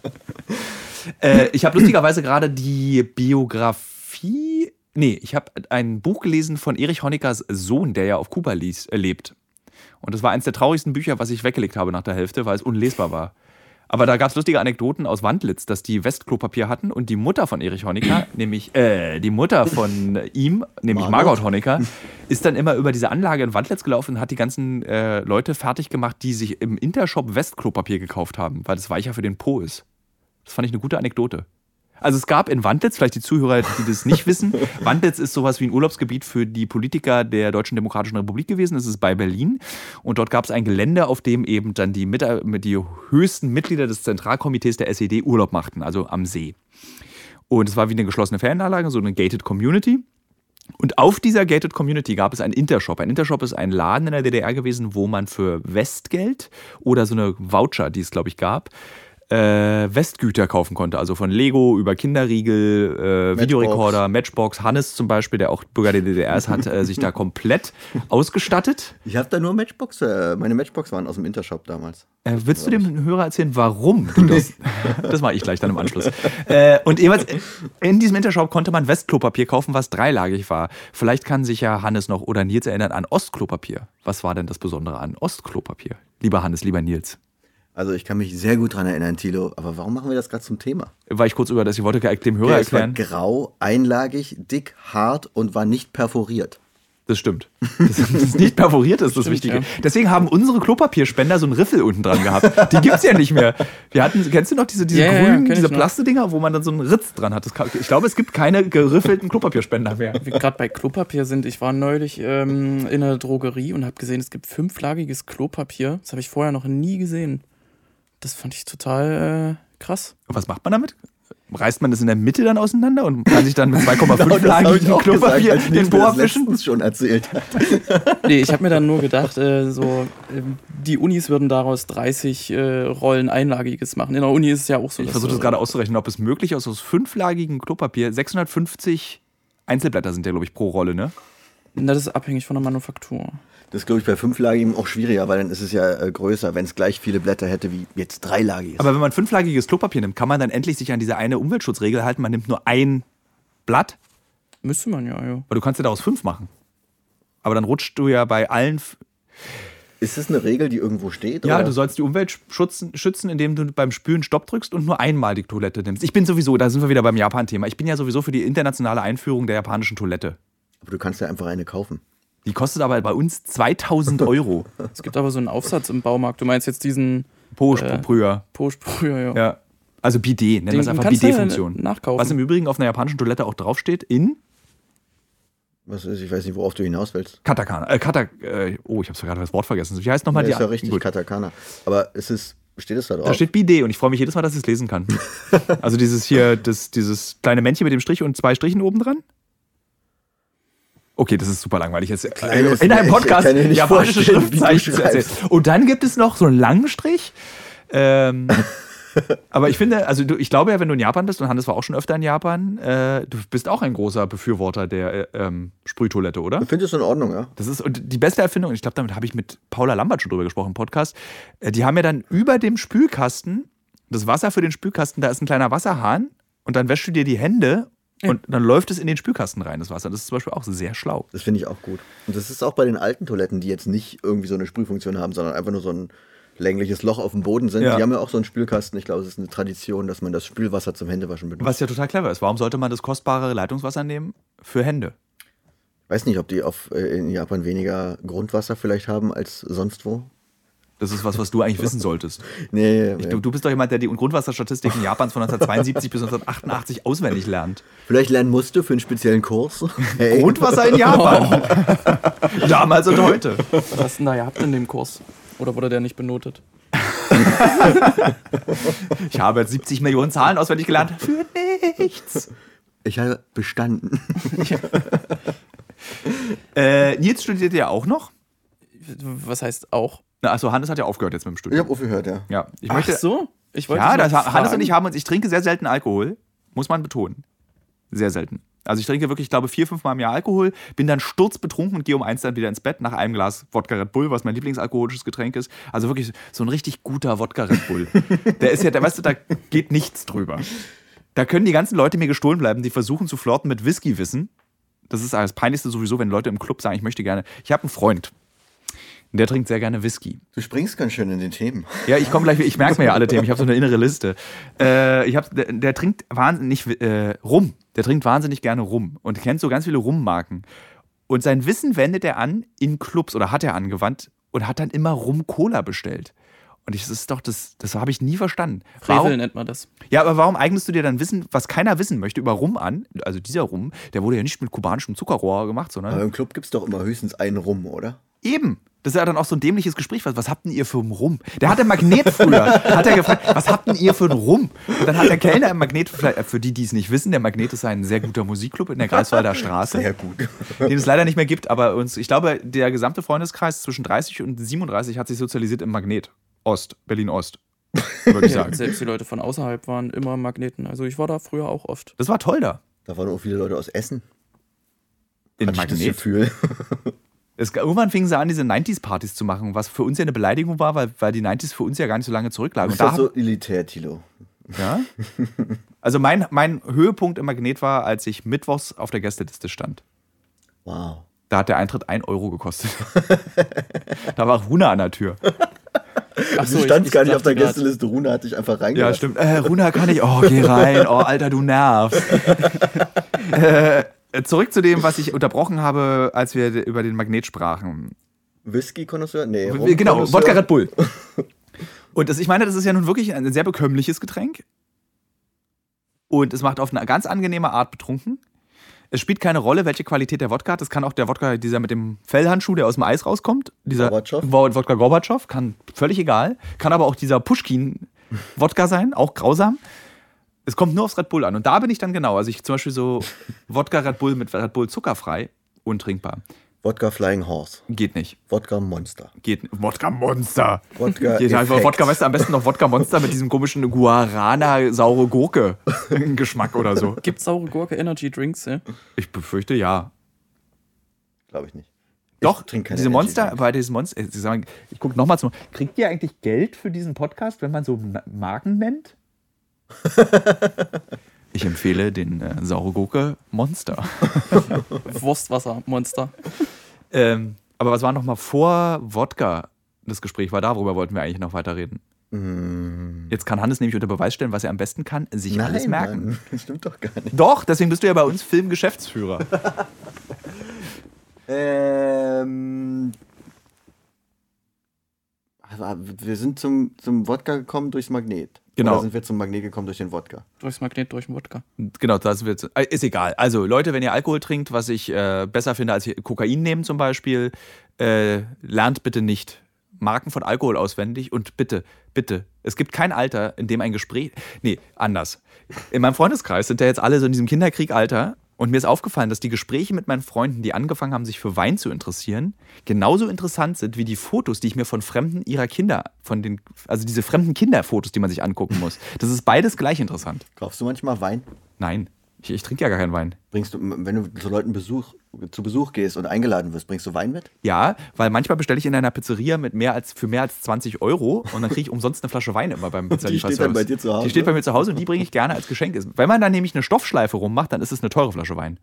[SPEAKER 1] äh, ich habe lustigerweise gerade die Biografie. Nee, ich habe ein Buch gelesen von Erich Honeckers Sohn, der ja auf Kuba lies, äh, lebt. Und das war eines der traurigsten Bücher, was ich weggelegt habe nach der Hälfte, weil es unlesbar war. Aber da gab es lustige Anekdoten aus Wandlitz, dass die Westklopapier hatten und die Mutter von Erich Honecker, nämlich äh, die Mutter von ihm, nämlich
[SPEAKER 2] Margot.
[SPEAKER 1] Margot Honecker, ist dann immer über diese Anlage in Wandlitz gelaufen und hat die ganzen äh, Leute fertig gemacht, die sich im Intershop Westklopapier gekauft haben, weil das weicher für den Po ist. Das fand ich eine gute Anekdote. Also es gab in Wandlitz, vielleicht die Zuhörer, die das nicht wissen, Wandlitz ist sowas wie ein Urlaubsgebiet für die Politiker der Deutschen Demokratischen Republik gewesen. Das ist bei Berlin. Und dort gab es ein Gelände, auf dem eben dann die, Mit die höchsten Mitglieder des Zentralkomitees der SED Urlaub machten, also am See. Und es war wie eine geschlossene Ferienanlage, so eine gated Community. Und auf dieser Gated Community gab es einen Intershop. Ein Intershop ist ein Laden in der DDR gewesen, wo man für Westgeld oder so eine Voucher, die es, glaube ich, gab, äh, Westgüter kaufen konnte. Also von Lego über Kinderriegel, äh, Videorekorder, Matchbox. Hannes zum Beispiel, der auch Bürger der DDR ist, hat äh, sich da komplett ausgestattet.
[SPEAKER 2] Ich habe da nur Matchbox, äh, meine Matchbox waren aus dem Intershop damals.
[SPEAKER 1] Äh, willst du dem Hörer erzählen, warum du das? das mache ich gleich dann im Anschluss. Äh, und ebenfalls in diesem Intershop konnte man Westklopapier kaufen, was dreilagig war. Vielleicht kann sich ja Hannes noch oder Nils erinnern an Ostklopapier. Was war denn das Besondere an Ostklopapier? Lieber Hannes, lieber Nils.
[SPEAKER 2] Also ich kann mich sehr gut dran erinnern, Tilo. Aber warum machen wir das gerade zum Thema?
[SPEAKER 1] Weil ich kurz über das, ich wollte dem Hörer
[SPEAKER 2] Ja, es war
[SPEAKER 1] erklären.
[SPEAKER 2] grau, einlagig, dick, hart und war nicht perforiert.
[SPEAKER 1] Das stimmt. Das ist nicht perforiert, ist das
[SPEAKER 3] Stimmt,
[SPEAKER 1] Wichtige.
[SPEAKER 3] ja.
[SPEAKER 1] Deswegen haben unsere Klopapierspender so einen Riffel unten dran gehabt. Die gibt's ja nicht mehr. Wir hatten, kennst du noch diese, diese
[SPEAKER 3] Ja, ja, ja,
[SPEAKER 1] grünen,
[SPEAKER 3] ich
[SPEAKER 1] diese. Plastedinger, wo man dann so einen Ritz dran hat? Das kann, ich glaube, es gibt keine geriffelten Klopapierspender mehr.
[SPEAKER 3] wir gerade bei Klopapier sind. Ich war neulich ähm, in einer Drogerie und habe gesehen, es gibt fünflagiges Klopapier. Das habe ich vorher noch nie gesehen. Das fand ich total äh, krass.
[SPEAKER 1] Und was macht man damit? Reißt man das in der Mitte dann auseinander und kann sich dann mit
[SPEAKER 2] Genau,
[SPEAKER 1] 2,5
[SPEAKER 2] hab ich
[SPEAKER 1] lagigen
[SPEAKER 2] auch
[SPEAKER 1] Klopapier
[SPEAKER 2] gesagt, als
[SPEAKER 1] den
[SPEAKER 2] das
[SPEAKER 1] abwischen?
[SPEAKER 2] letztens schon erzählt hat.
[SPEAKER 3] Nee, ich habe mir dann nur gedacht, äh, so ähm, die Unis würden daraus 30 äh, Rollen einlagiges machen. In der Uni ist es ja auch so.
[SPEAKER 1] Ich versuche das gerade auszurechnen, ob es möglich ist, aus fünflagigem Klopapier 650 Einzelblätter sind ja, glaube ich, pro Rolle, ne?
[SPEAKER 3] Na, das ist abhängig von der Manufaktur.
[SPEAKER 2] Das ist, glaube ich, bei fünflagigem auch schwieriger, weil dann ist es ja äh, größer, wenn es gleich viele Blätter hätte wie jetzt dreilagiges.
[SPEAKER 1] Aber wenn man fünflagiges Klopapier nimmt, kann man dann endlich sich an diese eine Umweltschutzregel halten. Man nimmt nur ein Blatt,
[SPEAKER 3] Müsste man ja, ja.
[SPEAKER 1] weil du kannst ja daraus fünf machen. Aber dann rutschst du ja bei allen. F
[SPEAKER 2] ist das eine Regel, die irgendwo steht?
[SPEAKER 1] ja,
[SPEAKER 2] oder?
[SPEAKER 1] du sollst die Umwelt schützen, schützen, indem du beim Spülen Stopp drückst und nur einmal die Toilette nimmst. Ich bin sowieso, da sind wir wieder beim Japan-Thema. Ich bin ja sowieso für die internationale Einführung der japanischen Toilette.
[SPEAKER 2] Aber du kannst ja einfach eine kaufen.
[SPEAKER 1] Die kostet aber bei uns 2000 Euro.
[SPEAKER 3] Es gibt aber so einen Aufsatz im Baumarkt. Du meinst jetzt diesen
[SPEAKER 1] Po-Sprüher.
[SPEAKER 3] Po-Sprüher, ja.
[SPEAKER 1] Ja. Also Bidet, nennen wir es einfach Bidet-Funktion.
[SPEAKER 3] nachkaufen.
[SPEAKER 1] Was im Übrigen auf einer japanischen Toilette auch draufsteht, in
[SPEAKER 2] Was ist, ich weiß nicht, worauf du hinaus willst.
[SPEAKER 1] Katakana. Äh, Kata, äh, oh, ich habe gerade das Wort vergessen. Wie heißt nochmal
[SPEAKER 2] Ja,
[SPEAKER 1] die
[SPEAKER 2] ist ja richtig,
[SPEAKER 1] Gut.
[SPEAKER 2] Katakana. Aber es ist, steht es da drauf?
[SPEAKER 1] Da steht Bidet und ich freue mich jedes Mal, dass ich es lesen kann. also dieses hier, das, dieses kleine Männchen mit dem Strich und zwei Strichen oben dran. Okay, das ist super langweilig jetzt.
[SPEAKER 2] Kleines
[SPEAKER 1] in einem Podcast japanische Schriftzeichen zu erzählen. Und dann gibt es noch so einen langen Strich. Ähm, aber ich finde, also du, ich glaube ja, wenn du in Japan bist, und Hannes war auch schon öfter in Japan, äh, du bist auch ein großer Befürworter der äh, ähm, Sprühtoilette, oder?
[SPEAKER 2] Ich finde es in Ordnung, ja.
[SPEAKER 1] Das ist und die beste Erfindung, und ich glaube, damit habe ich mit Paula Lambert schon drüber gesprochen im Podcast. Äh, Die haben ja dann über dem Spülkasten, das Wasser für den Spülkasten, da ist ein kleiner Wasserhahn und dann wäschst du dir die Hände und dann läuft es in den Spülkasten rein, das Wasser. Das ist zum Beispiel auch sehr schlau.
[SPEAKER 2] Das finde ich auch gut. Und das ist auch bei den alten Toiletten, die jetzt nicht irgendwie so eine Sprühfunktion haben, sondern einfach nur so ein längliches Loch auf dem Boden sind.
[SPEAKER 1] Ja.
[SPEAKER 2] Die haben ja auch so einen Spülkasten. Ich glaube, es ist eine Tradition, dass man das Spülwasser zum Händewaschen benutzt.
[SPEAKER 1] Was ja total clever ist. Warum sollte man das kostbare Leitungswasser nehmen? Für Hände.
[SPEAKER 2] Weiß nicht, ob die auf, äh, in Japan weniger Grundwasser vielleicht haben als sonst wo.
[SPEAKER 1] Das ist was, was du eigentlich wissen solltest.
[SPEAKER 2] Nee,
[SPEAKER 1] Ich,
[SPEAKER 2] nee.
[SPEAKER 1] du, du bist doch jemand, der die Grundwasserstatistiken Japans von 1972 bis 1988 auswendig lernt.
[SPEAKER 2] vielleicht lernen musste für einen speziellen Kurs. Hey.
[SPEAKER 1] Grundwasser in Japan. Damals und heute.
[SPEAKER 3] Was hast du denn da gehabt in dem Kurs? Oder wurde der nicht benotet?
[SPEAKER 1] Ich habe jetzt 70 Millionen Zahlen auswendig gelernt. Für nichts.
[SPEAKER 2] Ich habe bestanden.
[SPEAKER 1] Äh, Nils studiert ja auch noch.
[SPEAKER 3] Was heißt auch?
[SPEAKER 1] Na, Also Hannes hat ja aufgehört jetzt mit dem
[SPEAKER 2] Ich
[SPEAKER 1] Studium.
[SPEAKER 2] habe aufgehört, ja.
[SPEAKER 1] Ja, ich
[SPEAKER 3] Ach
[SPEAKER 1] möchte.
[SPEAKER 3] so? Ich
[SPEAKER 1] ja,
[SPEAKER 3] dich
[SPEAKER 1] das,
[SPEAKER 3] noch
[SPEAKER 1] Hannes und
[SPEAKER 3] fragen.
[SPEAKER 1] ich haben uns. Ich trinke sehr selten Alkohol, muss man betonen. Sehr selten. Also ich trinke wirklich, ich glaube, vier, fünf Mal im Jahr Alkohol, bin dann sturzbetrunken und gehe um eins dann wieder ins Bett nach einem Glas Wodka Red Bull, was mein Lieblingsalkoholisches Getränk ist. Also wirklich so ein richtig guter Wodka Red Bull. Der ist ja, da weißt du, da geht nichts drüber. Da können die ganzen Leute mir gestohlen bleiben, die versuchen zu flirten mit Whisky-Wissen. Das ist das Peinlichste sowieso, wenn Leute im Club sagen, ich möchte gerne. Ich habe einen Freund, der trinkt sehr gerne Whisky.
[SPEAKER 2] Du springst ganz schön in den Themen.
[SPEAKER 1] Ja, ich komme gleich, ich merke mir ja alle Themen, ich habe so eine innere Liste. Äh, ich hab, der, der trinkt wahnsinnig äh, Rum. Der trinkt wahnsinnig gerne Rum und kennt so ganz viele Rummarken. Und sein Wissen wendet er an in Clubs oder hat er angewandt und hat dann immer Rum-Cola bestellt. Und ich, das ist doch, das, das habe ich nie verstanden.
[SPEAKER 3] Frevel
[SPEAKER 1] Warum,
[SPEAKER 3] nennt man das.
[SPEAKER 1] ja, aber warum eignest du dir dann Wissen, was keiner wissen möchte, über Rum an? Also dieser Rum, der wurde ja nicht mit kubanischem Zuckerrohr gemacht, sondern
[SPEAKER 2] Aber im Club gibt es doch immer höchstens einen rum, oder?
[SPEAKER 1] Eben. Das ist ja dann auch so ein dämliches Gespräch. Was, was habt denn ihr für einen Rum? Der hatte Magnet früher. hat er gefragt, was habt denn ihr für einen Rum? Und dann hat der Kellner im Magnet, äh, für die, die es nicht wissen, der Magnet ist ein sehr guter Musikclub in der Greifswalder Straße,
[SPEAKER 2] Sehr gut.
[SPEAKER 1] den es leider nicht mehr gibt. Aber uns, ich glaube, der gesamte Freundeskreis zwischen 30 und 37 hat sich sozialisiert im Magnet. Ost, Berlin-Ost. würde ich sagen.
[SPEAKER 3] selbst die Leute von außerhalb waren immer Magneten. Also ich war da früher auch oft.
[SPEAKER 1] Das war toll da.
[SPEAKER 2] Da waren auch viele Leute aus Essen.
[SPEAKER 1] In
[SPEAKER 2] Hatte ich das
[SPEAKER 1] Magnet.
[SPEAKER 2] Gefühl.
[SPEAKER 1] Es, irgendwann fingen sie an, diese 90s-Partys zu machen, was für uns ja eine Beleidigung war, weil, weil die 90s für uns ja gar nicht so lange zurücklagen.
[SPEAKER 2] Ist das so elitär, Tilo?
[SPEAKER 1] Ja. Also mein, mein Höhepunkt im Magnet war, als ich mittwochs auf der Gästeliste stand.
[SPEAKER 2] Wow.
[SPEAKER 1] Da hat der Eintritt 1 Euro gekostet. da war Runa an der Tür.
[SPEAKER 3] Ach
[SPEAKER 2] Du standst gar nicht auf der Gästeliste. Runa hat dich einfach
[SPEAKER 1] Ja,
[SPEAKER 2] reingelassen.
[SPEAKER 1] stimmt. Äh, Runa kann ich. Oh, geh rein. Oh, Alter, du nervst. äh, zurück zu dem, was ich unterbrochen habe, als wir über den Magnet sprachen.
[SPEAKER 2] Whisky-Konnoisseur? Nee,
[SPEAKER 1] Genau,
[SPEAKER 2] Rum-Konnoisseur?
[SPEAKER 1] Wodka Red Bull. Und das, ich meine, das ist ja nun wirklich ein sehr bekömmliches Getränk. Und es macht auf eine ganz angenehme Art betrunken. Es spielt keine Rolle, welche Qualität der Wodka hat. Das kann auch der Wodka, dieser mit dem Fellhandschuh, der aus dem Eis rauskommt. Dieser
[SPEAKER 2] Gorbatschow?
[SPEAKER 1] Wo- Wodka Gorbatschow, kann völlig egal. Kann aber auch dieser Pushkin-Wodka sein, auch grausam. Es kommt nur aufs Red Bull an. Und da bin ich dann genau. Also ich zum Beispiel so Wodka Red Bull mit Red Bull zuckerfrei, untrinkbar.
[SPEAKER 2] Wodka Flying Horse.
[SPEAKER 1] Geht nicht.
[SPEAKER 2] Wodka Monster.
[SPEAKER 1] Geht nicht. Wodka Monster.
[SPEAKER 2] Wodka
[SPEAKER 1] Geht einfach
[SPEAKER 2] Effekt.
[SPEAKER 1] Wodka, weißt du, am besten noch Wodka Monster mit diesem komischen Guarana saure Gurke Geschmack oder so.
[SPEAKER 3] Gibt's saure Gurke Energy Drinks, ja?
[SPEAKER 1] Ich befürchte ja.
[SPEAKER 2] Glaube ich nicht.
[SPEAKER 1] Doch,
[SPEAKER 2] keine
[SPEAKER 1] diese Monster, bei diesem Monster, ich, ich gucke nochmal zum. Kriegt ihr eigentlich Geld für diesen Podcast, wenn man so Marken nennt? Ich empfehle den äh, saure Gurke Monster.
[SPEAKER 3] Wurstwasser, Monster.
[SPEAKER 1] ähm, aber was war noch mal vor Wodka? Das Gespräch war da, worüber wollten wir eigentlich noch weiter reden? Jetzt kann Hannes nämlich unter Beweis stellen, was er am besten kann, sich alles merken.
[SPEAKER 2] Mann, das stimmt doch gar nicht.
[SPEAKER 1] Doch, deswegen bist du ja bei uns Filmgeschäftsführer.
[SPEAKER 2] Ähm, aber wir sind zum, zum Wodka gekommen durchs Magnet.
[SPEAKER 1] Genau.
[SPEAKER 2] Oder sind wir zum Magnet gekommen durch den Wodka?
[SPEAKER 3] Durchs Magnet, durch den Wodka.
[SPEAKER 1] genau, das wird. äh, Ist egal. Also, Leute, wenn ihr Alkohol trinkt, was ich äh, besser finde als Kokain nehmen zum Beispiel, äh, lernt bitte nicht Marken von Alkohol auswendig und bitte, bitte, es gibt kein Alter, in dem ein Gespräch. Nee, anders. In meinem Freundeskreis sind ja jetzt alle so in diesem Kinderkriegalter und mir ist aufgefallen, dass die Gespräche mit meinen Freunden, die angefangen haben, sich für Wein zu interessieren, genauso interessant sind wie die Fotos, die ich mir von Fremden ihrer Kinder, von den, also diese fremden Kinderfotos, die man sich angucken muss. Das ist beides gleich interessant.
[SPEAKER 2] Kaufst du manchmal Wein?
[SPEAKER 1] Nein, ich, ich trinke ja gar keinen Wein.
[SPEAKER 2] Bringst du, wenn du zu Leuten Besuch, zu Besuch gehst und eingeladen wirst, bringst du Wein mit?
[SPEAKER 1] Ja, weil manchmal bestelle ich in einer Pizzeria mit mehr als, für mehr als 20 Euro und dann kriege ich umsonst eine Flasche Wein immer beim Pizzalieferservice.
[SPEAKER 2] steht dann bei dir zu Hause?
[SPEAKER 1] Die steht bei mir zu Hause und die bringe ich gerne als Geschenk. Wenn man dann nämlich eine Stoffschleife rummacht, dann ist es eine teure Flasche Wein.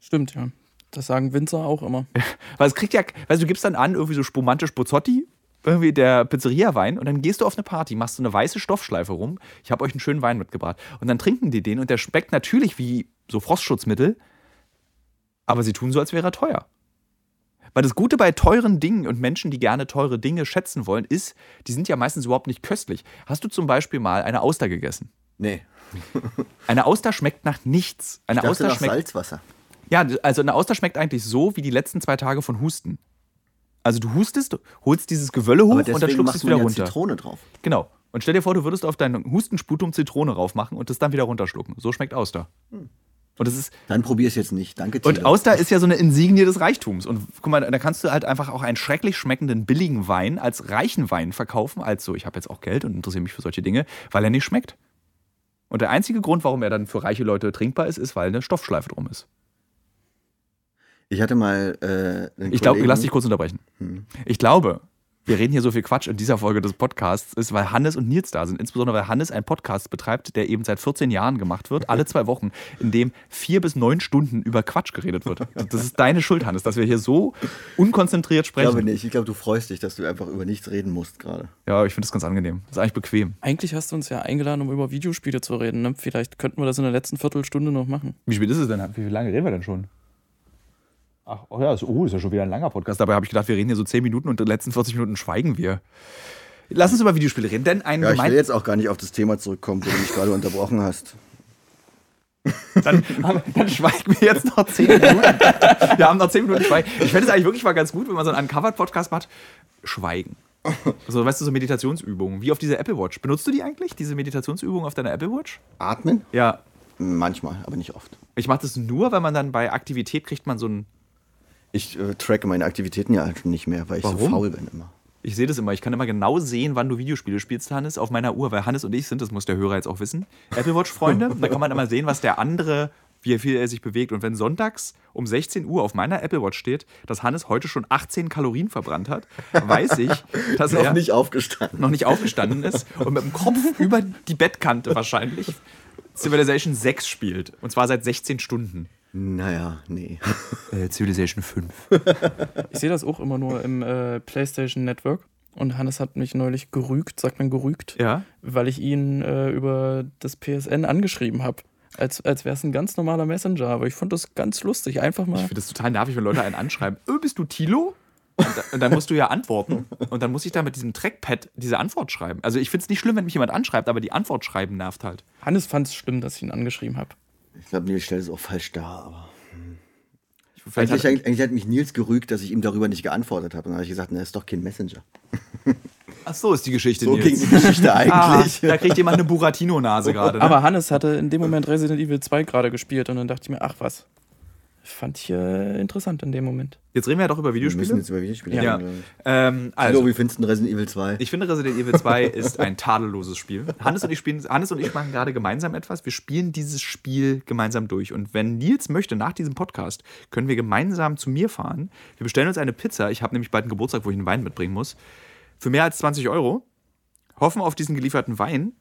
[SPEAKER 3] Stimmt, ja. Das sagen Winzer auch immer.
[SPEAKER 1] Weil es kriegt ja, weißt du, du gibst dann an, irgendwie so spumante Spozzotti, irgendwie der Pizzeria-Wein und dann gehst du auf eine Party, machst so eine weiße Stoffschleife rum. Ich habe euch einen schönen Wein mitgebracht. Und dann trinken die den und der schmeckt natürlich wie so Frostschutzmittel, aber sie tun so, als wäre er teuer. Weil das Gute bei teuren Dingen und Menschen, die gerne teure Dinge schätzen wollen, ist, die sind ja meistens überhaupt nicht köstlich. Hast du zum Beispiel mal eine Auster gegessen?
[SPEAKER 2] Nee.
[SPEAKER 1] Eine Auster schmeckt nach nichts. Eine
[SPEAKER 2] Ich dachte
[SPEAKER 1] Auster
[SPEAKER 2] nach
[SPEAKER 1] schmeckt
[SPEAKER 2] Salzwasser.
[SPEAKER 1] ja, also eine Auster schmeckt eigentlich so wie die letzten zwei Tage von Husten. Also du hustest, holst dieses Gewölle hoch und dann schluckst du es wieder
[SPEAKER 2] ja
[SPEAKER 1] runter.
[SPEAKER 2] Zitrone drauf.
[SPEAKER 1] Genau. Und stell dir vor, du würdest auf deinen Hustensputum Zitrone raufmachen und das dann wieder runterschlucken. So schmeckt Auster. Und das ist
[SPEAKER 2] Dann probier es jetzt nicht. Danke, Tilo.
[SPEAKER 1] und Auster ist ja so eine Insignie des Reichtums. Und guck mal, da kannst du halt einfach auch einen schrecklich schmeckenden billigen Wein als reichen Wein verkaufen, als so, ich habe jetzt auch Geld und interessiere mich für solche Dinge, weil er nicht schmeckt. Und der einzige Grund, warum er dann für reiche Leute trinkbar ist, ist, weil eine Stoffschleife drum ist.
[SPEAKER 2] Ich hatte mal äh, einen
[SPEAKER 1] Ich glaube, lass dich kurz unterbrechen. Ich glaube, wir reden hier so viel Quatsch in dieser Folge des Podcasts, ist, weil Hannes und Nils da sind. Insbesondere, weil Hannes einen Podcast betreibt, der eben seit 14 Jahren gemacht wird, alle zwei Wochen, in dem vier bis neun Stunden über Quatsch geredet wird. Das ist deine Schuld, Hannes, dass wir hier so unkonzentriert
[SPEAKER 2] Ich glaube
[SPEAKER 1] sprechen.
[SPEAKER 2] nicht. Ich glaube, du freust dich, dass du einfach über nichts reden musst gerade.
[SPEAKER 1] Ja, ich finde das ganz angenehm. Das ist eigentlich bequem.
[SPEAKER 3] Eigentlich hast du uns ja eingeladen, um über Videospiele zu reden. Ne? Vielleicht könnten wir das in der letzten Viertelstunde noch machen.
[SPEAKER 1] Wie spät ist es denn? Wie lange reden wir denn schon? Ach, oh ja, ist, oh, ist ja schon wieder ein langer Podcast. Dabei habe ich gedacht, wir reden hier so 10 Minuten und in den letzten 40 Minuten schweigen wir. Lass uns über Videospiele reden, denn ein
[SPEAKER 2] Ja, ich will jetzt auch gar nicht auf das Thema zurückkommen, wo du mich gerade unterbrochen hast.
[SPEAKER 1] Dann, dann schweigen wir jetzt noch 10 Minuten. Wir haben noch 10 Minuten Schweigen. Ich fände es eigentlich wirklich mal ganz gut, wenn man so einen Uncovered-Podcast macht. Schweigen. So, weißt du, so Meditationsübungen. Wie auf dieser Apple Watch. Benutzt du die eigentlich, diese Meditationsübungen auf deiner Apple Watch?
[SPEAKER 2] Atmen?
[SPEAKER 1] Ja.
[SPEAKER 2] Manchmal, aber nicht oft.
[SPEAKER 1] Ich mache das nur, weil man dann bei Aktivität kriegt man so ein.
[SPEAKER 2] Ich äh, tracke meine Aktivitäten ja halt nicht mehr, weil ich so
[SPEAKER 1] Warum?
[SPEAKER 2] faul bin immer.
[SPEAKER 1] Ich sehe das immer. Ich kann immer genau sehen, wann du Videospiele spielst, Hannes, auf meiner Uhr, weil Hannes und ich sind, das muss der Hörer jetzt auch wissen, Apple Watch-Freunde. da kann man immer sehen, was der andere, wie viel er sich bewegt. Und wenn sonntags um 16 Uhr auf meiner Apple Watch steht, dass Hannes heute schon 18 Kalorien verbrannt hat, weiß ich, dass
[SPEAKER 2] Noch
[SPEAKER 1] er
[SPEAKER 2] nicht aufgestanden.
[SPEAKER 1] noch nicht aufgestanden ist und mit dem Kopf über die Bettkante wahrscheinlich Civilization 6 spielt. Und zwar seit 16 Stunden.
[SPEAKER 2] Naja, nee.
[SPEAKER 1] Äh, Civilization 5.
[SPEAKER 3] Ich sehe das auch immer nur im äh, PlayStation Network. Und Hannes hat mich neulich gerügt, sagt man gerügt,
[SPEAKER 1] Ja?
[SPEAKER 3] weil ich ihn äh, über das PSN angeschrieben habe. Als, als wäre es ein ganz normaler Messenger. Aber ich fand das ganz lustig. Einfach
[SPEAKER 1] Ich
[SPEAKER 3] mal.
[SPEAKER 1] finde das total nervig, wenn Leute einen anschreiben. Ö, bist du Tilo? Und, da, und dann musst du ja antworten. Und dann muss ich da mit diesem Trackpad diese Antwort schreiben. Also ich finde es nicht schlimm, wenn mich jemand anschreibt, aber die Antwort schreiben nervt halt.
[SPEAKER 3] Hannes fand es schlimm, dass ich ihn angeschrieben habe.
[SPEAKER 2] Ich glaube, Nils stellt es auch falsch dar, aber.
[SPEAKER 1] Vielleicht
[SPEAKER 2] Eigentlich,
[SPEAKER 1] hat,
[SPEAKER 2] eigentlich, eigentlich hat mich Nils gerügt, dass ich ihm darüber nicht geantwortet habe. Und dann habe ich gesagt, na, ist doch kein Messenger.
[SPEAKER 1] ach so ist die Geschichte,
[SPEAKER 2] So
[SPEAKER 1] Nils.
[SPEAKER 2] ging die Geschichte
[SPEAKER 1] Ah,
[SPEAKER 2] eigentlich.
[SPEAKER 1] da kriegt jemand eine Buratino-Nase gerade. Ne?
[SPEAKER 3] Aber Hannes hatte in dem Moment Resident Evil 2 gerade gespielt und dann dachte ich mir, ach was. Fand ich äh, interessant in dem Moment.
[SPEAKER 1] Jetzt reden wir ja doch über
[SPEAKER 2] Wir müssen
[SPEAKER 1] Videospiele.
[SPEAKER 2] jetzt über Videospiele
[SPEAKER 1] Ja.
[SPEAKER 2] reden. ich.
[SPEAKER 1] Ähm,
[SPEAKER 2] Hallo,
[SPEAKER 1] also,
[SPEAKER 2] wie findest du Resident Evil 2?
[SPEAKER 1] ich finde Resident Evil 2 ist ein tadelloses Spiel. Hannes und ich spielen, Hannes und ich machen gerade gemeinsam etwas. Wir spielen dieses Spiel gemeinsam durch. Und wenn Nils möchte, nach diesem Podcast, können wir gemeinsam zu mir fahren. Wir bestellen uns eine Pizza. Ich habe nämlich bald einen Geburtstag, wo ich einen Wein mitbringen muss. Für mehr als 20 Euro. Hoffen auf diesen gelieferten Wein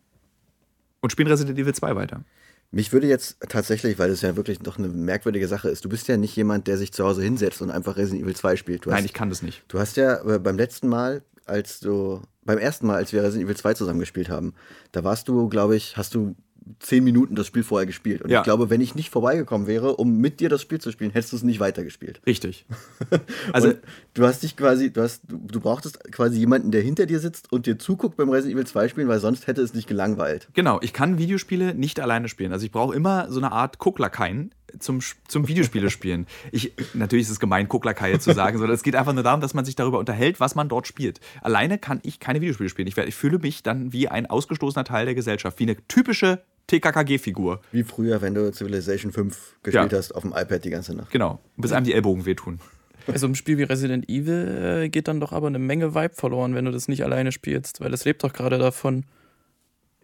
[SPEAKER 1] und spielen Resident Evil 2 weiter.
[SPEAKER 2] Mich würde jetzt tatsächlich, weil es ja wirklich doch eine merkwürdige Sache ist, du bist ja nicht jemand, der sich zu Hause hinsetzt und einfach Resident Evil 2 spielt. Du hast,
[SPEAKER 1] Nein, ich kann das nicht.
[SPEAKER 2] Du hast ja äh, beim letzten Mal, als du, beim ersten Mal, als wir Resident Evil 2 zusammen gespielt haben, da warst du, glaube ich, hast du zehn Minuten das Spiel vorher gespielt. Und
[SPEAKER 1] Ja.
[SPEAKER 2] ich glaube, wenn ich nicht vorbeigekommen wäre, um mit dir das Spiel zu spielen, hättest du es nicht weitergespielt.
[SPEAKER 1] Richtig. Also,
[SPEAKER 2] und du hast dich quasi, du hast, du, brauchtest quasi jemanden, der hinter dir sitzt und dir zuguckt beim Resident Evil 2 spielen, weil sonst hätte es dich gelangweilt.
[SPEAKER 1] Genau, ich kann Videospiele nicht alleine spielen. Also ich brauche immer so eine Art Gucklakaien zum, zum Videospiele spielen. Ich, natürlich ist es gemein, Gucklakaie zu sagen, sondern es geht einfach nur darum, dass man sich darüber unterhält, was man dort spielt. Alleine kann ich keine Videospiele spielen. Ich, ich fühle mich dann wie ein ausgestoßener Teil der Gesellschaft, wie eine typische TKKG-Figur.
[SPEAKER 2] Wie früher, wenn du Civilization 5 gespielt
[SPEAKER 1] Ja.
[SPEAKER 2] hast auf dem iPad die ganze Nacht.
[SPEAKER 1] Genau, bis einem die Ellbogen wehtun.
[SPEAKER 3] Also im Spiel wie Resident Evil äh, geht dann doch aber eine Menge Vibe verloren, wenn du das nicht alleine spielst, weil es lebt doch gerade davon.